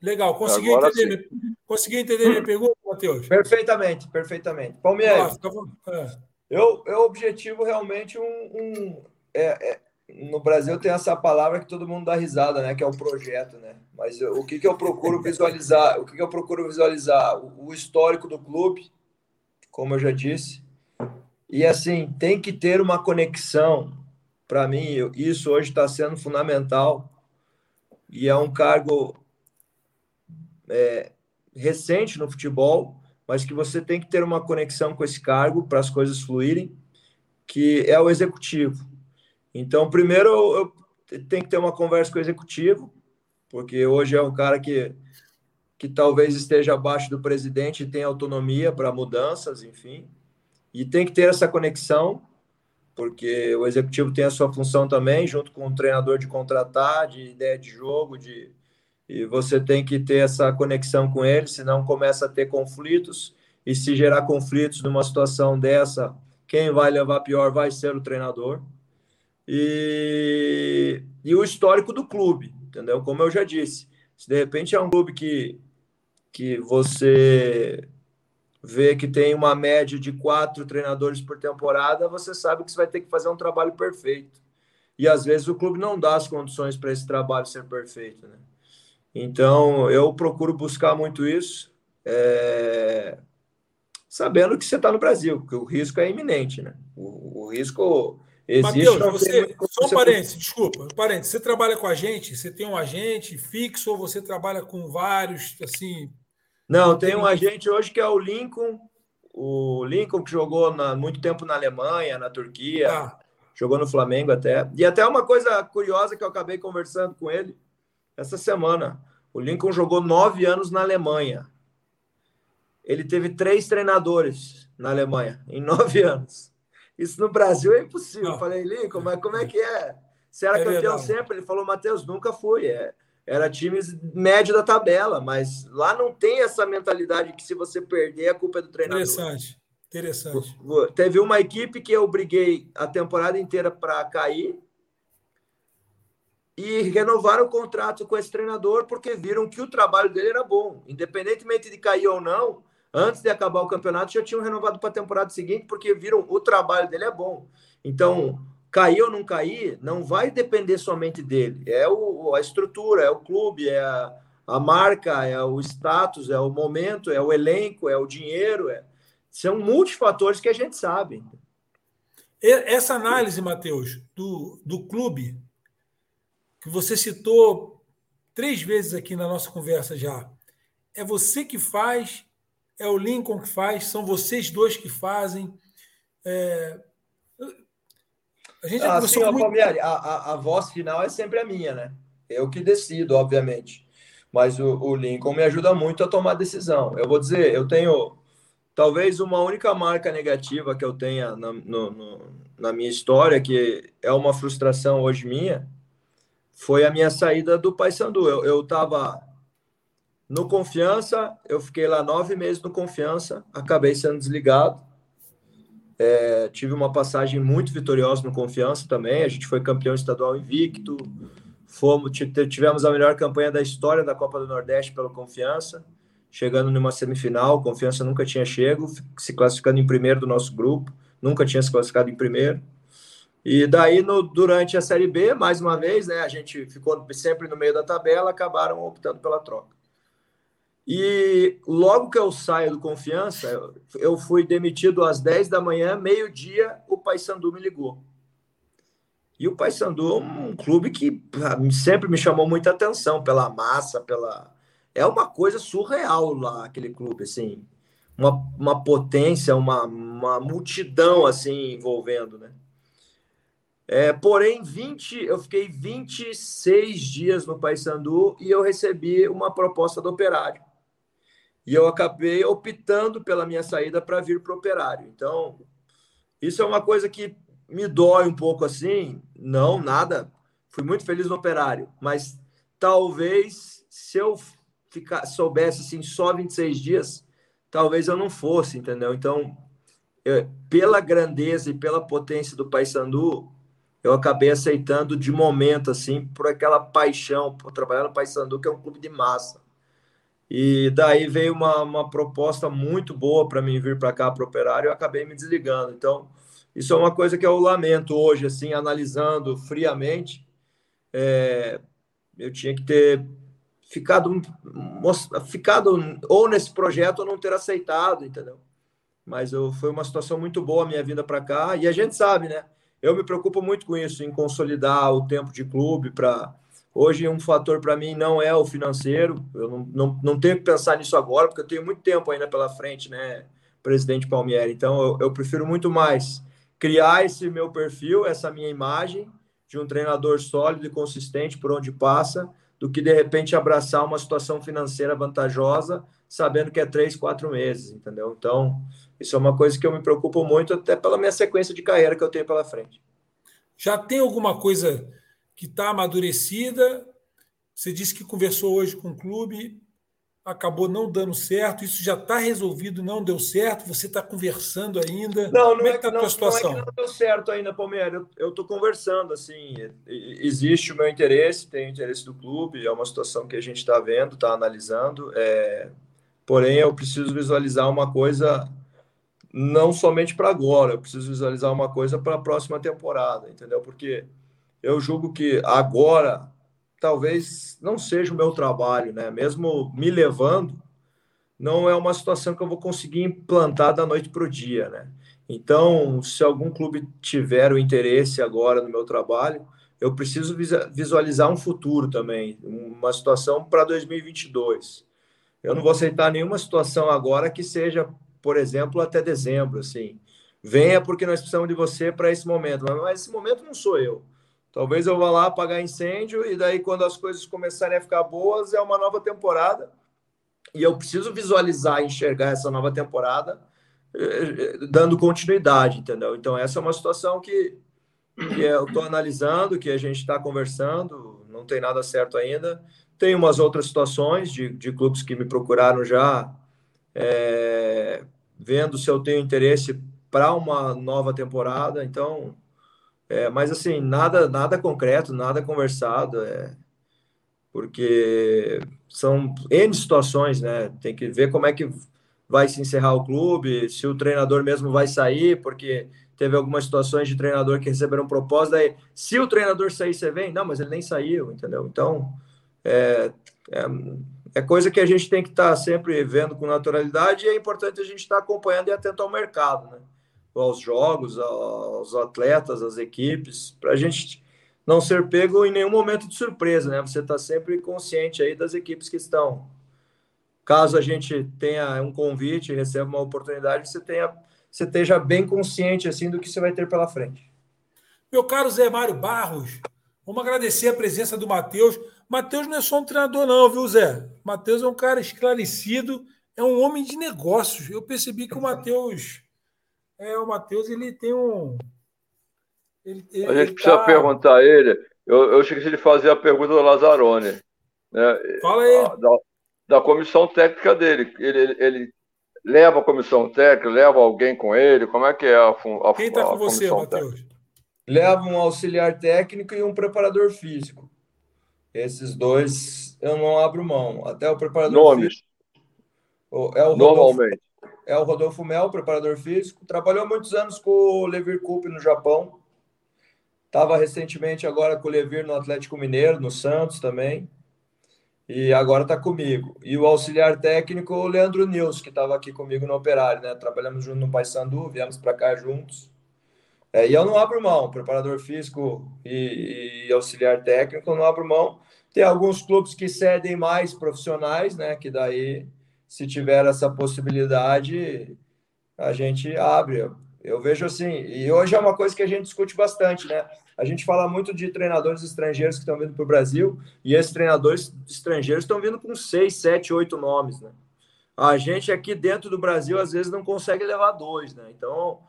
Legal. Conseguiu Agora entender, sim. Consegui entender minha pergunta, Matheus? Perfeitamente, perfeitamente. Palmeiras, é. eu, eu objetivo realmente um. um é, é, no Brasil tem essa palavra que todo mundo dá risada, né? Que é o projeto, né? Mas o que, que eu procuro visualizar? O que, que eu procuro visualizar? O, o histórico do clube, como eu já disse. E assim, tem que ter uma conexão. Para mim, isso hoje está sendo fundamental. E é um cargo é, recente no futebol, mas que você tem que ter uma conexão com esse cargo para as coisas fluírem, que é o executivo. Então, primeiro, eu, tenho que ter uma conversa com o executivo, porque hoje é um cara que, que talvez esteja abaixo do presidente e tem autonomia para mudanças, enfim. E tem que ter essa conexão, porque o executivo tem a sua função também, junto com o treinador de contratar, de ideia de jogo, de e você tem que ter essa conexão com ele, senão começa a ter conflitos, e se gerar conflitos numa situação dessa, quem vai levar pior vai ser o treinador. E, e o histórico do clube, entendeu? Como eu já disse, se de repente é um clube que, que você vê que tem uma média de quatro treinadores por temporada, você sabe que você vai ter que fazer um trabalho perfeito. E às vezes o clube não dá as condições para esse trabalho ser perfeito, né? Então eu procuro buscar muito isso, é... sabendo que você está no Brasil, que o risco é iminente, né? O, o risco existe. Matheus, você, só um você... parênteses, desculpa, parênteses, você trabalha com a gente? Você tem um agente fixo ou você trabalha com vários, assim, não, tem um agente hoje que é o Lincoln, o Lincoln que jogou na, muito tempo na Alemanha, na Turquia, ah. jogou no Flamengo até. E até uma coisa curiosa que eu acabei conversando com ele essa semana. O Lincoln jogou nove anos na Alemanha. Ele teve três treinadores na Alemanha em nove anos. Isso no Brasil é impossível. Não. Falei, Lincoln, mas como é que é? Você era é campeão verdade. sempre? Ele falou, Matheus, nunca fui. É, era times médio da tabela, mas lá não tem essa mentalidade que se você perder, a culpa é do treinador. Interessante, interessante. Teve uma equipe que eu briguei a temporada inteira para cair e renovaram o contrato com esse treinador porque viram que o trabalho dele era bom, independentemente de cair ou não. Antes de acabar o campeonato, já tinham renovado para a temporada seguinte porque viram o trabalho dele é bom. Então, cair ou não cair não vai depender somente dele. É o, a estrutura, é o clube, é a, a marca, é o status, é o momento, é o elenco, é o dinheiro. É... São multifatores que a gente sabe. Essa análise, Matheus, do, do clube, que você citou três vezes aqui na nossa conversa já, é você que faz, é o Lincoln que faz, são vocês dois que fazem. É, a gente ah, sim, muito... Palmieri, a, a, a, voz final é sempre a minha, né? Eu que decido, obviamente. Mas o, o Lincoln me ajuda muito a tomar decisão. Eu vou dizer, eu tenho talvez uma única marca negativa que eu tenha na, no, no, na minha história, que é uma frustração hoje minha, foi a minha saída do Paysandu. Eu estava no Confiança, eu fiquei lá nove meses no Confiança, acabei sendo desligado. É, tive uma passagem muito vitoriosa no Confiança também. A gente foi campeão estadual invicto. Fomos, tivemos a melhor campanha da história da Copa do Nordeste pelo Confiança, chegando numa semifinal. Confiança nunca tinha chego, se classificando em primeiro do nosso grupo, nunca tinha se classificado em primeiro. E daí, no, durante a Série B, mais uma vez, né, a gente ficou sempre no meio da tabela, acabaram optando pela troca. E logo que eu saio do Confiança, eu fui demitido às 10 da manhã, meio-dia, o Paysandu me ligou. E o Paysandu é um clube que sempre me chamou muita atenção pela massa, pela é uma coisa surreal lá aquele clube, assim, uma, uma potência, uma, uma multidão assim envolvendo, né? É, porém, 20, eu fiquei 26 dias no Paysandu e eu recebi uma proposta do Operário e eu acabei optando pela minha saída para vir para o operário. Então, isso é uma coisa que me dói um pouco assim. Não, nada. Fui muito feliz no operário, mas talvez se eu ficar, soubesse assim só 26 dias, talvez eu não fosse, entendeu? Então, eu, pela grandeza e pela potência do Paysandu, eu acabei aceitando de momento assim, por aquela paixão por trabalhar no Paysandu, que é um clube de massa. E daí veio uma, uma proposta muito boa para mim vir para cá para o operário e eu acabei me desligando. Então, isso é uma coisa que eu lamento hoje, assim, analisando friamente. É, eu tinha que ter ficado, ficado ou nesse projeto ou não ter aceitado, entendeu? mas eu, foi uma situação muito boa a minha vinda para cá. E a gente sabe, né? Eu me preocupo muito com isso, em consolidar o tempo de clube para. Hoje, um fator para mim não é o financeiro. Eu não, não, não tenho que pensar nisso agora, porque eu tenho muito tempo ainda pela frente, né, presidente Palmieri. Então, eu, eu prefiro muito mais criar esse meu perfil, essa minha imagem de um treinador sólido e consistente por onde passa, do que de repente abraçar uma situação financeira vantajosa, sabendo que é três, quatro meses, entendeu? Então, isso é uma coisa que eu me preocupo muito, até pela minha sequência de carreira que eu tenho pela frente. Já tem alguma coisa que está amadurecida? Você disse que conversou hoje com o clube, acabou não dando certo, isso já está resolvido, não deu certo, você está conversando ainda? Não, não Como é, é que está a tua situação? Não é que não deu certo ainda, Palmeiras. Eu estou conversando, assim, existe o meu interesse, tem o interesse do clube, é uma situação que a gente está vendo, está analisando, é... porém eu preciso visualizar uma coisa não somente para agora, eu preciso visualizar uma coisa para a próxima temporada, entendeu? Porque eu julgo que agora talvez não seja o meu trabalho, né? Mesmo me levando, não é uma situação que eu vou conseguir implantar da noite para o dia, né? Então, se algum clube tiver o interesse agora no meu trabalho, eu preciso visualizar um futuro também, uma situação para 2022. Eu não vou aceitar nenhuma situação agora que seja, por exemplo, até dezembro, assim. Venha porque nós precisamos de você para esse momento, mas esse momento não sou eu. Talvez eu vá lá apagar incêndio e daí quando as coisas começarem a ficar boas é uma nova temporada e eu preciso visualizar, enxergar essa nova temporada eh, eh, dando continuidade, entendeu? Então essa é uma situação que, que eu estou analisando, que a gente está conversando, não tem nada certo ainda. Tem umas outras situações de, de clubes que me procuraram já, é, vendo se eu tenho interesse para uma nova temporada. Então é, mas assim, nada, nada concreto, nada conversado, é, porque são N situações, né? Tem que ver como é que vai se encerrar o clube, se o treinador mesmo vai sair, porque teve algumas situações de treinador que receberam proposta, aí, se o treinador sair, você vem? Não, mas ele nem saiu, entendeu? Então, é, é, é coisa que a gente tem que estar tá sempre vendo com naturalidade e é importante a gente estar tá acompanhando e atento ao mercado, né? aos jogos, aos atletas, às equipes, para a gente não ser pego em nenhum momento de surpresa, né? Você está sempre consciente aí das equipes que estão. Caso a gente tenha um convite, receba uma oportunidade, você tenha, você esteja bem consciente assim do que você vai ter pela frente. Meu caro Zé Mário Barros, vamos agradecer a presença do Matheus. Matheus não é só um treinador, não, viu, Zé? Matheus é um cara esclarecido, é um homem de negócios. Eu percebi que o Matheus é, o Matheus, ele tem um. Ele, ele, a gente precisa tá... perguntar a ele. Eu, eu esqueci de fazer a pergunta do Lazzaroni. Né? Fala aí. Da, da comissão técnica dele. Ele, ele, ele, leva a comissão técnica, leva alguém com ele? Como é que é a, a Quem está com você, Matheus? Leva um auxiliar técnico e um preparador físico. Esses dois eu não abro mão. Até o preparador Nomes. físico. É o Normalmente é o Rodolfo Mel, preparador físico. Trabalhou muitos anos com o Levir Coupe no Japão. Estava recentemente agora com o Levir no Atlético Mineiro, no Santos também. E agora está comigo. E o auxiliar técnico, o Leandro Nils, que estava aqui comigo no Operário, né? Trabalhamos junto no Paysandu, viemos para cá juntos. É, e eu não abro mão, preparador físico e, e auxiliar técnico, não abro mão. Tem alguns clubes que cedem mais profissionais, né? Que daí se tiver essa possibilidade, a gente abre. Eu vejo assim, e hoje é uma coisa que a gente discute bastante, né? A gente fala muito de treinadores estrangeiros que estão vindo para o Brasil, e esses treinadores estrangeiros estão vindo com seis, sete, oito nomes, né? A gente aqui dentro do Brasil, às vezes, não consegue levar dois, né? Então,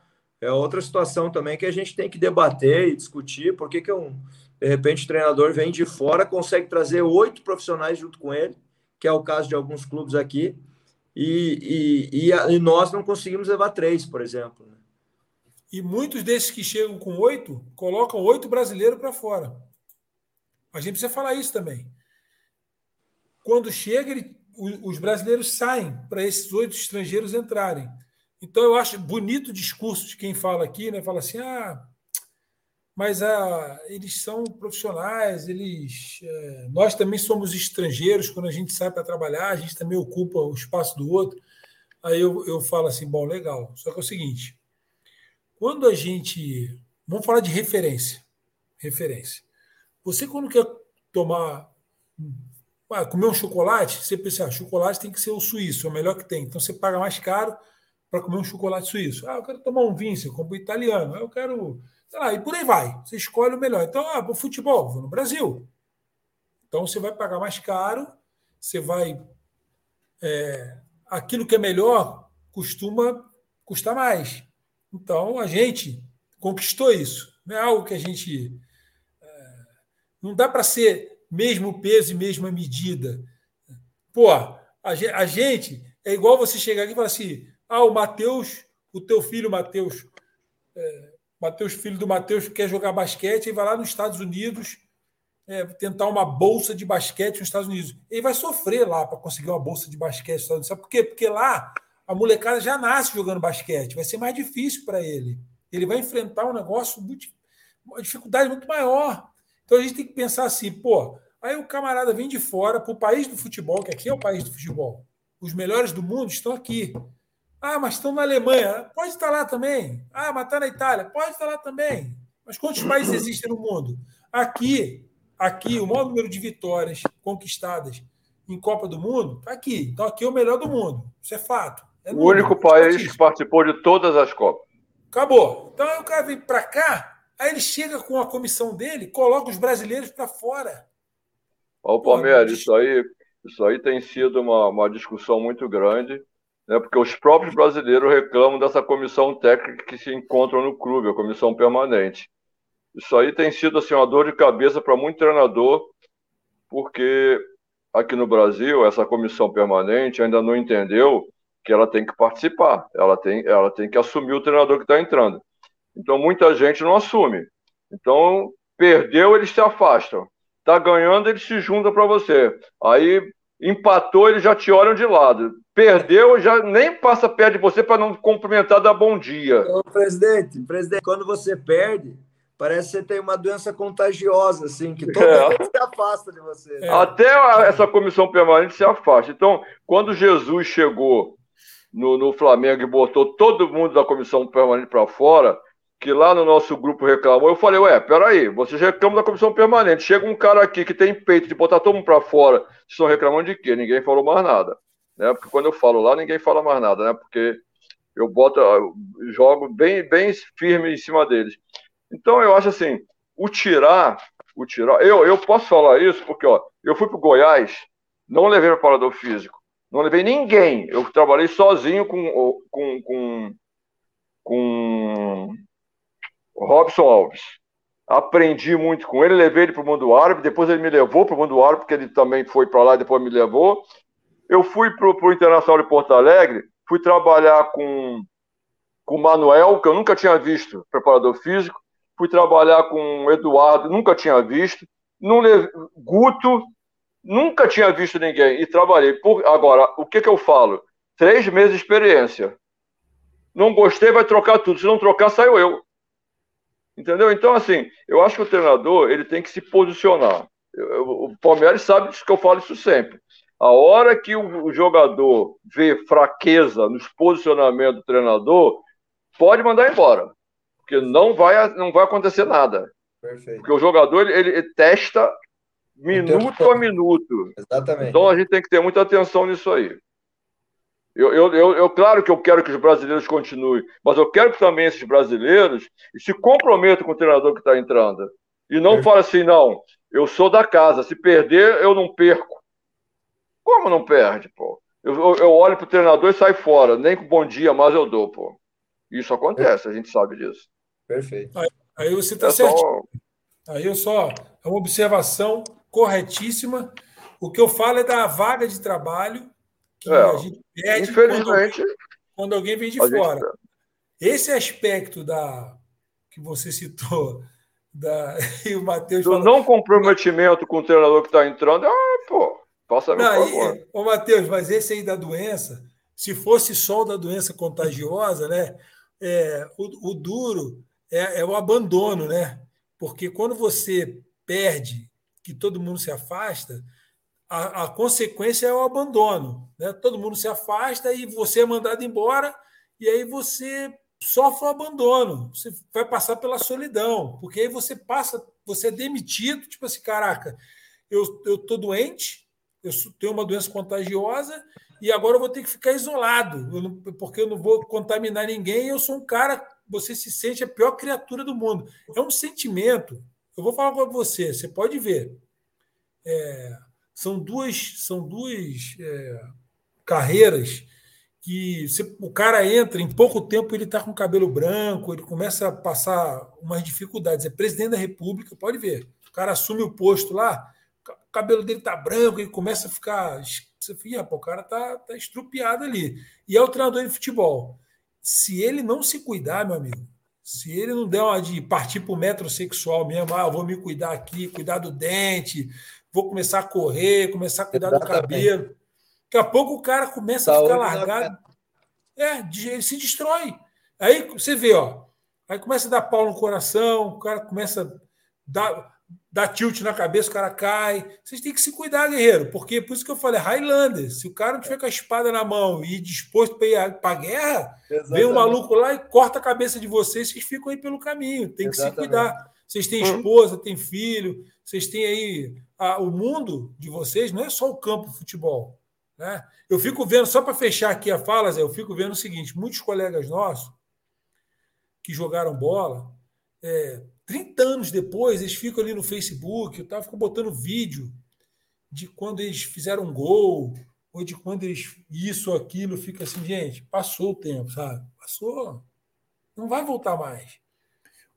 é outra situação também que a gente tem que debater e discutir, por que, que um, de repente, o treinador vem de fora, consegue trazer oito profissionais junto com ele, que é o caso de alguns clubes aqui, e, e, e, a, e nós não conseguimos levar três, por exemplo. Né? E muitos desses que chegam com oito colocam oito brasileiros para fora. A gente precisa falar isso também. Quando chega, ele, os brasileiros saem para esses oito estrangeiros entrarem. Então eu acho bonito o discurso de quem fala aqui, né? Fala assim: ah, mas ah, eles são profissionais, eles, é, nós também somos estrangeiros quando a gente sai para trabalhar, a gente também ocupa o espaço do outro. Aí eu, eu falo assim, bom, legal. Só que é o seguinte, quando a gente. Vamos falar de referência. Referência. Você, quando quer tomar. Ah, comer um chocolate, você pensa, ah, chocolate tem que ser o suíço, é o melhor que tem. Então você paga mais caro para comer um chocolate suíço. Ah, eu quero tomar um vinho, você compra italiano. Eu quero. Sei lá, e por aí vai. Você escolhe o melhor. Então, ah, o futebol, vou no Brasil. Então você vai pagar mais caro, você vai. É, aquilo que é melhor costuma custar mais. Então a gente conquistou isso. Não é algo que a gente. É, não dá para ser mesmo peso e mesma medida. Pô, a gente é igual você chegar aqui e falar assim: ah, o Matheus, o teu filho Matheus, é, Matheus, filho do Matheus, quer jogar basquete e vai lá nos Estados Unidos é, tentar uma bolsa de basquete nos Estados Unidos. Ele vai sofrer lá para conseguir uma bolsa de basquete nos Estados Unidos. Sabe por quê? Porque lá a molecada já nasce jogando basquete, vai ser mais difícil para ele. Ele vai enfrentar um negócio muito, uma dificuldade muito maior. Então a gente tem que pensar assim, pô, aí o camarada vem de fora para o país do futebol, que aqui é o país do futebol. Os melhores do mundo estão aqui. Ah, mas estão na Alemanha. Pode estar lá também. Ah, mas está na Itália. Pode estar lá também. Mas quantos países existem no mundo? Aqui, aqui, o maior número de vitórias conquistadas em Copa do Mundo está aqui. Então aqui é o melhor do mundo. Isso é fato. É o único país que participou de todas as Copas. Acabou. Então aí o cara vem para cá, aí ele chega com a comissão dele, coloca os brasileiros para fora. Ó, o Palmeiras, isso aí, isso aí tem sido uma, uma discussão muito grande né, porque os próprios brasileiros reclamam dessa comissão técnica que se encontra no clube, a comissão permanente. Isso aí tem sido assim, uma dor de cabeça para muito treinador, porque aqui no Brasil, essa comissão permanente ainda não entendeu que ela tem que participar, ela tem, ela tem que assumir o treinador que está entrando. Então, muita gente não assume. Então, perdeu, eles se afastam. Está ganhando, eles se juntam para você. Aí Empatou, eles já te olham de lado. Perdeu, já nem passa perto de você para não cumprimentar, dar bom dia. Ô, presidente, presidente, quando você perde, parece que você tem uma doença contagiosa, assim, que todo é. mundo se afasta de você. Né? Até essa comissão permanente se afasta. Então, quando Jesus chegou no, no Flamengo e botou todo mundo da comissão permanente para fora, que lá no nosso grupo reclamou, eu falei, ué, peraí, vocês reclamam da comissão permanente, chega um cara aqui que tem peito de botar todo mundo para fora, vocês estão reclamando de quê? Ninguém falou mais nada, né? Porque quando eu falo lá, ninguém fala mais nada, né? Porque eu boto, eu jogo bem, bem firme em cima deles. Então eu acho assim, o tirar, o tirar, eu, eu posso falar isso porque, ó, eu fui pro Goiás, não levei preparador físico, não levei ninguém, eu trabalhei sozinho com, com, com, com Robson Alves. Aprendi muito com ele, levei ele para o mundo árabe, depois ele me levou para o mundo árabe, porque ele também foi para lá, depois me levou. Eu fui para o Internacional de Porto Alegre, fui trabalhar com com o Manuel, que eu nunca tinha visto, preparador físico, fui trabalhar com o Eduardo, nunca tinha visto, não Guto, nunca tinha visto ninguém, e trabalhei. Por... Agora, o que, que eu falo? Três meses de experiência. Não gostei, vai trocar tudo. Se não trocar, saiu eu. Entendeu? Então, assim, eu acho que o treinador ele tem que se posicionar. Eu, eu, o Palmeiras sabe disso que eu falo isso sempre. A hora que o, o jogador vê fraqueza nos posicionamentos do treinador, pode mandar embora. Porque não vai, não vai acontecer nada. Perfeito. Porque o jogador ele, ele testa minuto a minuto. Exatamente. Então a gente tem que ter muita atenção nisso aí. Eu, eu, eu, eu, claro que eu quero que os brasileiros continuem, mas eu quero que também esses brasileiros se comprometam com o treinador que está entrando. E não é. fale assim, não, eu sou da casa, se perder, eu não perco. Como não perde, pô? Eu, eu, eu olho pro treinador e saio fora, nem com bom dia mais eu dou, pô. Isso acontece, a gente sabe disso. Perfeito. Aí, aí você está é certo. Só... Aí eu só. É uma observação corretíssima. O que eu falo é da vaga de trabalho que é, a gente perde infelizmente, quando, quando, alguém vem de fora. Gente... Esse aspecto da que você citou da, e o Matheus. Do não comprometimento com o treinador que está entrando, ah, pô, passa favor. Ô, Matheus, mas esse aí da doença, se fosse só da doença contagiosa, né? É, o, o duro é, é o abandono, né? Porque quando você perde, que todo mundo se afasta, a, a, consequência é o abandono. Né? Todo mundo se afasta e você é mandado embora, e aí você sofre o abandono. Você vai passar pela solidão, porque aí você passa, você é demitido, tipo assim, caraca, eu estou doente, eu tenho uma doença contagiosa e agora eu vou ter que ficar isolado, eu não, porque eu não vou contaminar ninguém. Eu sou um cara, você se sente a pior criatura do mundo. É um sentimento. Eu vou falar para você, você pode ver. É, são duas, são duas é, carreiras que se, o cara entra, em pouco tempo ele está com cabelo branco, ele começa a passar umas dificuldades. É presidente da República, pode ver. O cara assume o posto lá, o cabelo dele está branco, ele começa a ficar. Você fica, o cara está tá estrupiado ali. E é o treinador de futebol. Se ele não se cuidar, meu amigo, se ele não der uma de partir para o metrosexual mesmo, ah, eu vou me cuidar aqui, cuidar do dente, vou começar a correr, começar a cuidar Exatamente. do cabelo. Daqui a pouco o cara começa Saúde a ficar largado. É, ele se destrói. Aí você vê, ó. Aí começa a dar pau no coração, o cara começa a dar, dar tilt na cabeça, o cara cai. Vocês têm que se cuidar, guerreiro, porque por isso que eu falei, Highlander, se o cara não tiver com a espada na mão e disposto para ir para a guerra, Exatamente. vem um maluco lá e corta a cabeça de vocês, vocês ficam aí pelo caminho. Tem que Exatamente. se cuidar. Vocês têm hum. esposa, têm filho, vocês têm aí a, o mundo de vocês, não é só o campo de futebol. Né? Eu fico vendo, só para fechar aqui a fala, Zé, eu fico vendo o seguinte: muitos colegas nossos que jogaram bola, é, 30 anos depois, eles ficam ali no Facebook, eu tava, ficam botando vídeo de quando eles fizeram um gol, ou de quando eles isso ou aquilo, fica assim, gente, passou o tempo, sabe? Passou. Não vai voltar mais.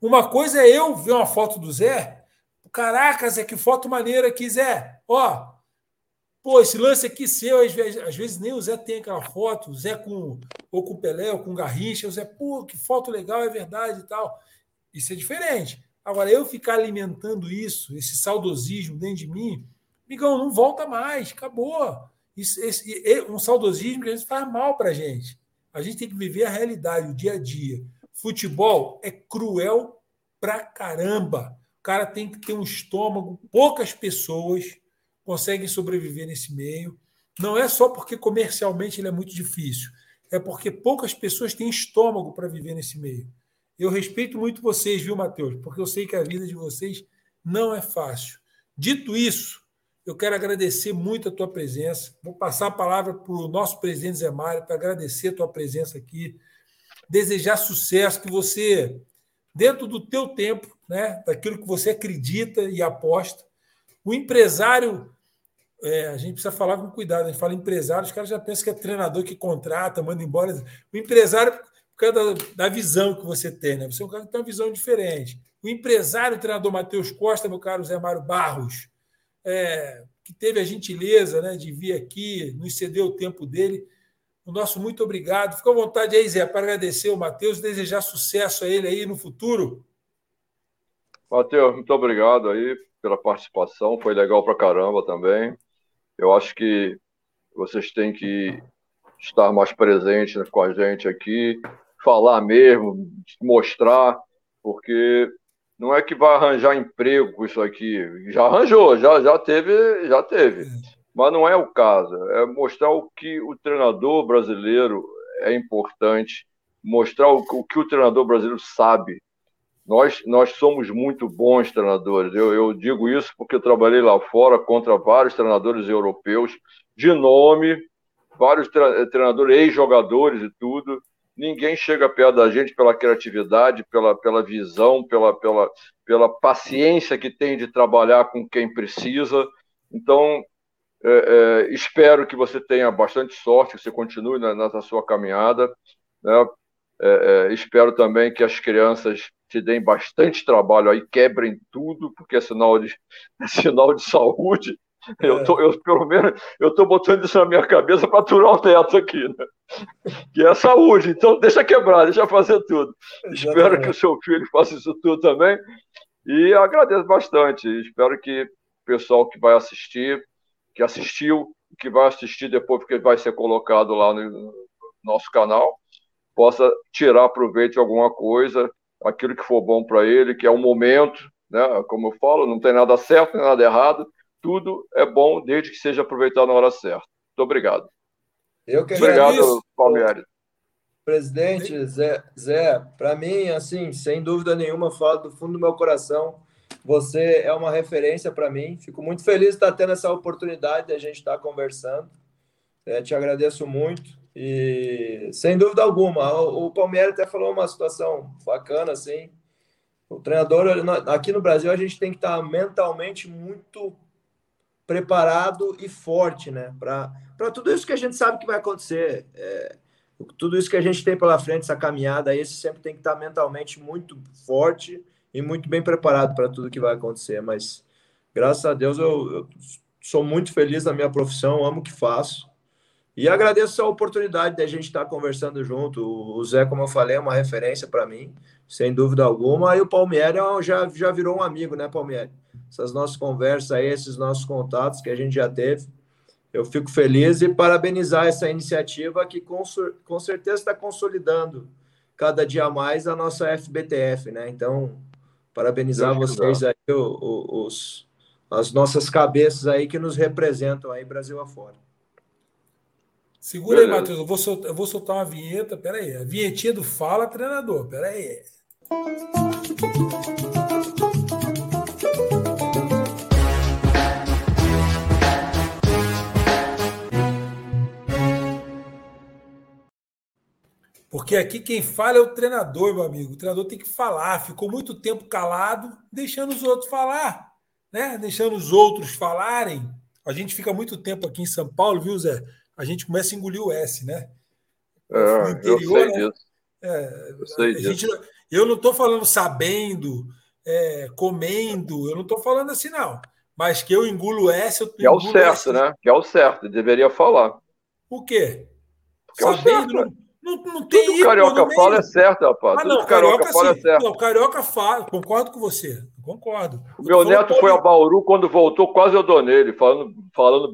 Uma coisa é eu ver uma foto do Zé, caraca, Zé, que foto maneira aqui, Zé. Ó, pô, esse lance aqui seu, às vezes, às vezes nem o Zé tem aquela foto, o Zé com, ou com o Pelé, ou com o Garrincha, o Zé, pô, que foto legal, é verdade e tal. Isso é diferente. Agora, eu ficar alimentando isso, esse saudosismo dentro de mim, migão, não volta mais, acabou. Isso, esse, um saudosismo que gente faz mal para gente. A gente tem que viver a realidade, o dia a dia. Futebol é cruel pra caramba. O cara tem que ter um estômago. Poucas pessoas conseguem sobreviver nesse meio. Não é só porque comercialmente ele é muito difícil, é porque poucas pessoas têm estômago para viver nesse meio. Eu respeito muito vocês, viu, Matheus? Porque eu sei que a vida de vocês não é fácil. Dito isso, eu quero agradecer muito a tua presença. Vou passar a palavra para o nosso presidente Zé Mário para agradecer a tua presença aqui, desejar sucesso, que você, dentro do teu tempo, né, daquilo que você acredita e aposta, o empresário, é, a gente precisa falar com cuidado, a gente fala empresário, os caras já pensam que é treinador que contrata, manda embora. O empresário por causa da, da, visão que você tem, né? Você é um cara que tem uma visão diferente. O empresário, o treinador Matheus Costa, meu caro Zé Mário Barros, é, que teve a gentileza né, de vir aqui, nos ceder o tempo dele. O nosso muito obrigado. Fica à vontade aí, Zé, para agradecer o Matheus e desejar sucesso a ele aí no futuro. Matheus, muito obrigado aí pela participação. Foi legal para caramba também. Eu acho que vocês têm que estar mais presentes com a gente aqui, falar mesmo, mostrar, porque não é que vai arranjar emprego com isso aqui. Já arranjou, já, já teve, já teve. Mas não é o caso. É mostrar o que o treinador brasileiro é importante, mostrar o, o que o treinador brasileiro sabe. Nós, nós somos muito bons treinadores. Eu, eu digo isso porque trabalhei lá fora contra vários treinadores europeus de nome, vários treinadores, ex-jogadores e tudo ninguém chega perto da gente pela criatividade, pela, pela visão, pela, pela, pela paciência que tem de trabalhar com quem precisa. Então, é, é, espero que você tenha bastante sorte, que você continue na, na sua caminhada. Né? É, é espero também que as crianças te deem bastante trabalho aí, quebrem tudo, porque é sinal de, é sinal de saúde. Eu, tô, eu, pelo menos, eu estou botando isso na minha cabeça para aturar o teto aqui, né? Que é saúde, então deixa quebrar, deixa fazer tudo. Exatamente. Espero que o seu filho faça isso tudo também. E agradeço bastante. Espero que o pessoal que vai assistir, que assistiu, que vai assistir depois, porque vai ser colocado lá no nosso canal, possa tirar proveito de alguma coisa, aquilo que for bom para ele, que é o momento, né? Como eu falo, não tem nada certo, nem nada errado tudo é bom desde que seja aproveitado na hora certa. Muito obrigado. Eu que Obrigado, Palmeiras. Presidente, Zé, Zé para mim, assim, sem dúvida nenhuma, falo do fundo do meu coração. Você é uma referência para mim. Fico muito feliz de estar tendo essa oportunidade de a gente estar conversando. É, te agradeço muito. E sem dúvida alguma, o, Palmeiras até falou uma situação bacana, assim. O treinador, aqui no Brasil, a gente tem que estar mentalmente muito preparado e forte, né? Para tudo isso que a gente sabe que vai acontecer. É, tudo isso que a gente tem pela frente, essa caminhada aí, você sempre tem que estar mentalmente muito forte e muito bem preparado para tudo que vai acontecer. Mas, graças a Deus, eu, eu, sou muito feliz na minha profissão, amo o que faço. E agradeço a oportunidade da gente estar conversando junto. O Zé, como eu falei, é uma referência para mim, sem dúvida alguma. E o Palmieri é já, já virou um amigo, né, Palmieri? Essas nossas conversas aí, esses nossos contatos que a gente já teve eu fico feliz e parabenizar essa iniciativa que com, com certeza está consolidando cada dia mais a nossa FBTF, né? Então, parabenizar vocês aí, os, as nossas cabeças aí que nos representam aí Brasil afora. Segura aí, Matheus, eu vou, soltar, eu vou soltar uma vinheta, peraí, a vinhetinha do Fala Treinador, peraí. Porque aqui quem fala é o treinador, meu amigo. O treinador tem que falar. Ficou muito tempo calado, deixando os outros falar, né? Deixando os outros falarem. A gente fica muito tempo aqui em São Paulo, viu, Zé? A gente começa a engolir o S, né? É, interior, eu sei né? disso. É, eu sei disso. Gente, eu não estou falando sabendo, é, comendo, eu não estou falando assim, não. Mas que eu engulo S, eu Que é o certo, S. né? Que é o certo, deveria falar. O quê? Porque sabendo, é o certo. Não, não tem Tudo carioca fala é certo, rapaz. Ah, não, Tudo carioca, carioca fala é certo. Não, carioca fala, concordo com você. Concordo. O meu neto foi a Bauru, quando voltou, quase eu dou nele, falando, falando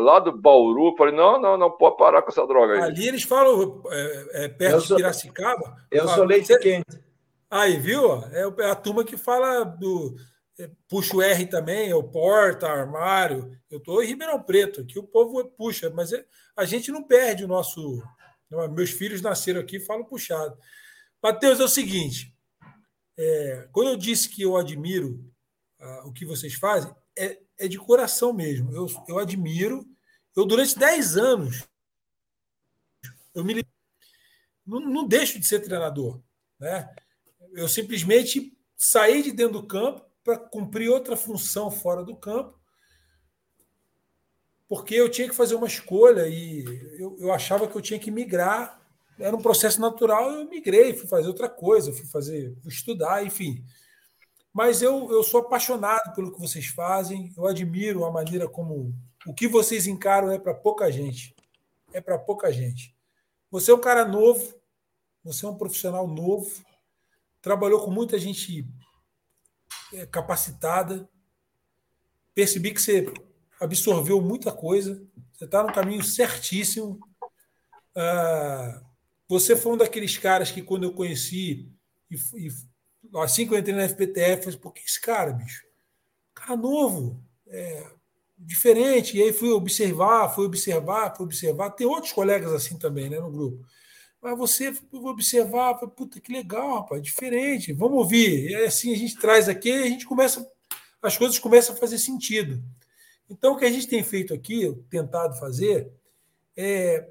lá do Bauru. Falei, não, não, não pode parar com essa droga aí. Ali eles falam, é, é perto sou, de Piracicaba. Eu falo, sou leite você... quente. Aí, viu? É, é a turma que fala do. É, puxa o R também, é o porta, armário. Eu estou em Ribeirão Preto, aqui o povo puxa, mas é, a gente não perde o nosso meus filhos nasceram aqui falam puxado. Mateus, é o seguinte: é, quando eu disse que eu admiro ah, o que vocês fazem, é, é de coração mesmo. Eu, eu admiro. Eu, durante 10 anos, eu me não, não deixo de ser treinador. Né? Eu simplesmente saí de dentro do campo para cumprir outra função fora do campo porque eu tinha que fazer uma escolha e eu, eu achava que eu tinha que migrar. Era um processo natural, eu migrei, fui fazer outra coisa, fui fazer, fui estudar, enfim. Mas eu, eu sou apaixonado pelo que vocês fazem, eu admiro a maneira como o que vocês encaram é para pouca gente. É para pouca gente. Você é um cara novo, você é um profissional novo, trabalhou com muita gente é, capacitada. Percebi que você absorveu muita coisa, você está no caminho certíssimo. Ah, você foi um daqueles caras que, quando eu conheci, e, e assim que eu entrei na FPTF, eu falei, por que esse cara, bicho? Cara novo, é, diferente. E aí fui observar, fui observar, fui observar. Tem outros colegas assim também, né, no grupo. Mas você observar, puta, que legal, rapaz, diferente. Vamos ouvir. E assim a gente traz aqui a gente começa, as coisas começam a fazer sentido. Então, o que a gente tem feito aqui, tentado fazer, é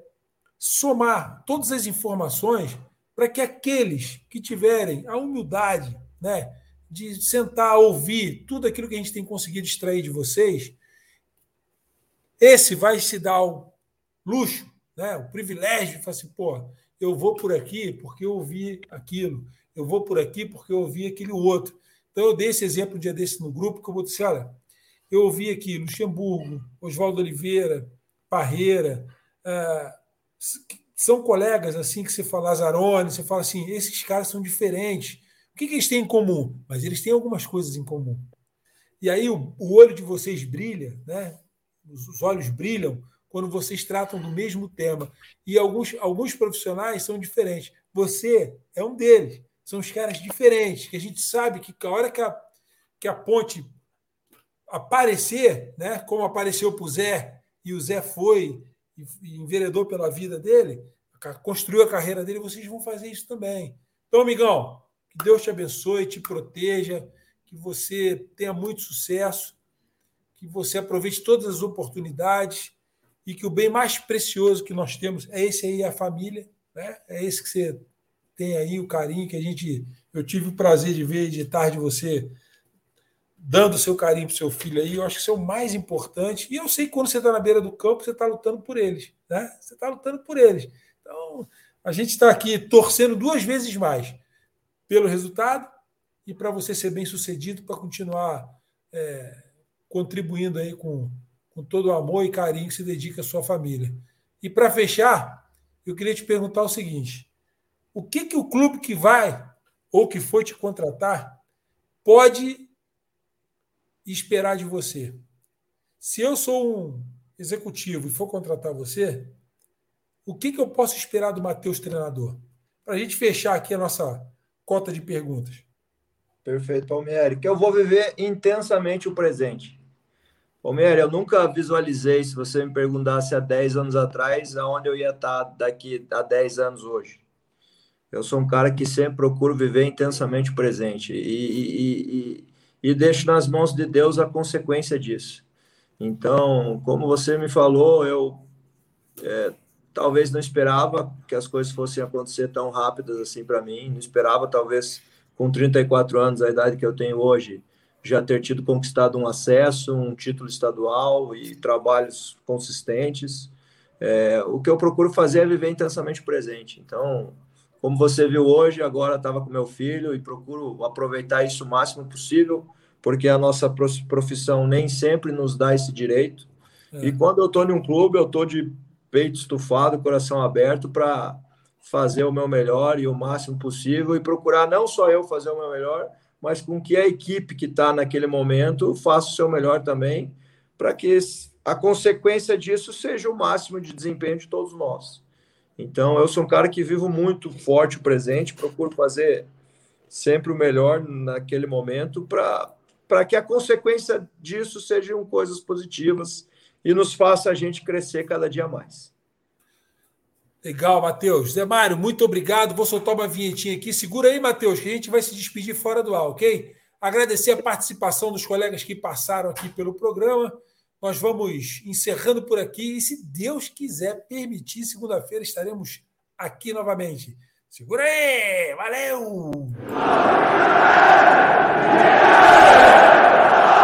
somar todas as informações para que aqueles que tiverem a humildade né, de sentar, ouvir tudo aquilo que a gente tem conseguido extrair de vocês, esse vai se dar o luxo, né, o privilégio de falar assim, pô, eu vou por aqui porque eu ouvi aquilo, eu vou por aqui porque eu ouvi aquele outro. Então, eu dei esse exemplo um dia desse no grupo, que eu vou dizer, olha, eu ouvi aqui Luxemburgo, Oswaldo Oliveira, Parreira, ah, são colegas assim que você fala Zarone, você fala assim, esses caras são diferentes. O que, que, eles têm em comum? Mas eles têm algumas coisas em comum. E aí o, o olho de vocês brilha, né? Os, os, olhos brilham quando vocês tratam do mesmo tema. E alguns, alguns profissionais são diferentes. Você é um deles. São os caras diferentes, que a gente sabe que a hora que a, que a ponte aparecer, né? como apareceu para o Zé, e o Zé foi e enveredou pela vida dele, construiu a carreira dele, vocês vão fazer isso também. Então, amigão, que Deus te abençoe, te proteja, que você tenha muito sucesso, que você aproveite todas as oportunidades e que o bem mais precioso que nós temos é esse aí, a família, né? É esse que você tem aí, o carinho que a gente. Eu tive o prazer de ver de tarde você dando seu carinho para seu filho aí, eu acho que isso é o mais importante. E eu sei que quando você está na beira do campo, você está lutando por eles, né? Você está lutando por eles. Então, a gente está aqui torcendo duas vezes mais pelo resultado e para você ser bem sucedido, para continuar é, contribuindo aí com, com todo o amor e carinho que se dedica à sua família. E para fechar, eu queria te perguntar o seguinte: o que, que o clube que vai ou que foi te contratar pode esperar de você? Se eu sou um executivo e for contratar você, o que, que eu posso esperar do Matheus treinador? Para a gente fechar aqui a nossa cota de perguntas. Perfeito, Palmieri. Que eu vou viver intensamente o presente. Palmieri, eu nunca visualizei, se você me perguntasse há 10 anos atrás, aonde eu ia estar daqui a 10 anos hoje. Eu sou um cara que sempre procuro viver intensamente o presente e, e, e, e deixo nas mãos de Deus a consequência disso. Então, como você me falou, eu é, talvez não esperava que as coisas fossem acontecer tão rápidas assim para mim, não esperava talvez com 34 anos, a idade que eu tenho hoje, já ter tido conquistado um acesso, um título estadual e trabalhos consistentes. É, o que eu procuro fazer é viver intensamente o presente. Então, como você viu hoje, agora estava com meu filho e procuro aproveitar isso o máximo possível, porque a nossa profissão nem sempre nos dá esse direito. É. E quando eu estou em um clube, eu estou de peito estufado, coração aberto para fazer o meu melhor e o máximo possível e procurar não só eu fazer o meu melhor, mas com que a equipe que está naquele momento faça o seu melhor também, para que a consequência disso seja o máximo de desempenho de todos nós. Então, eu sou um cara que vivo muito forte o presente, procuro fazer sempre o melhor naquele momento para que a consequência disso sejam coisas positivas e nos faça a gente crescer cada dia mais. Legal, Matheus. Zé Mário, muito obrigado. Vou soltar uma vinhetinha aqui. Segura aí, Matheus, que a gente vai se despedir fora do ar, ok? Agradecer a participação dos colegas que passaram aqui pelo programa. Nós vamos encerrando por aqui e, se Deus quiser permitir, segunda-feira estaremos aqui novamente. Segura aí! Valeu!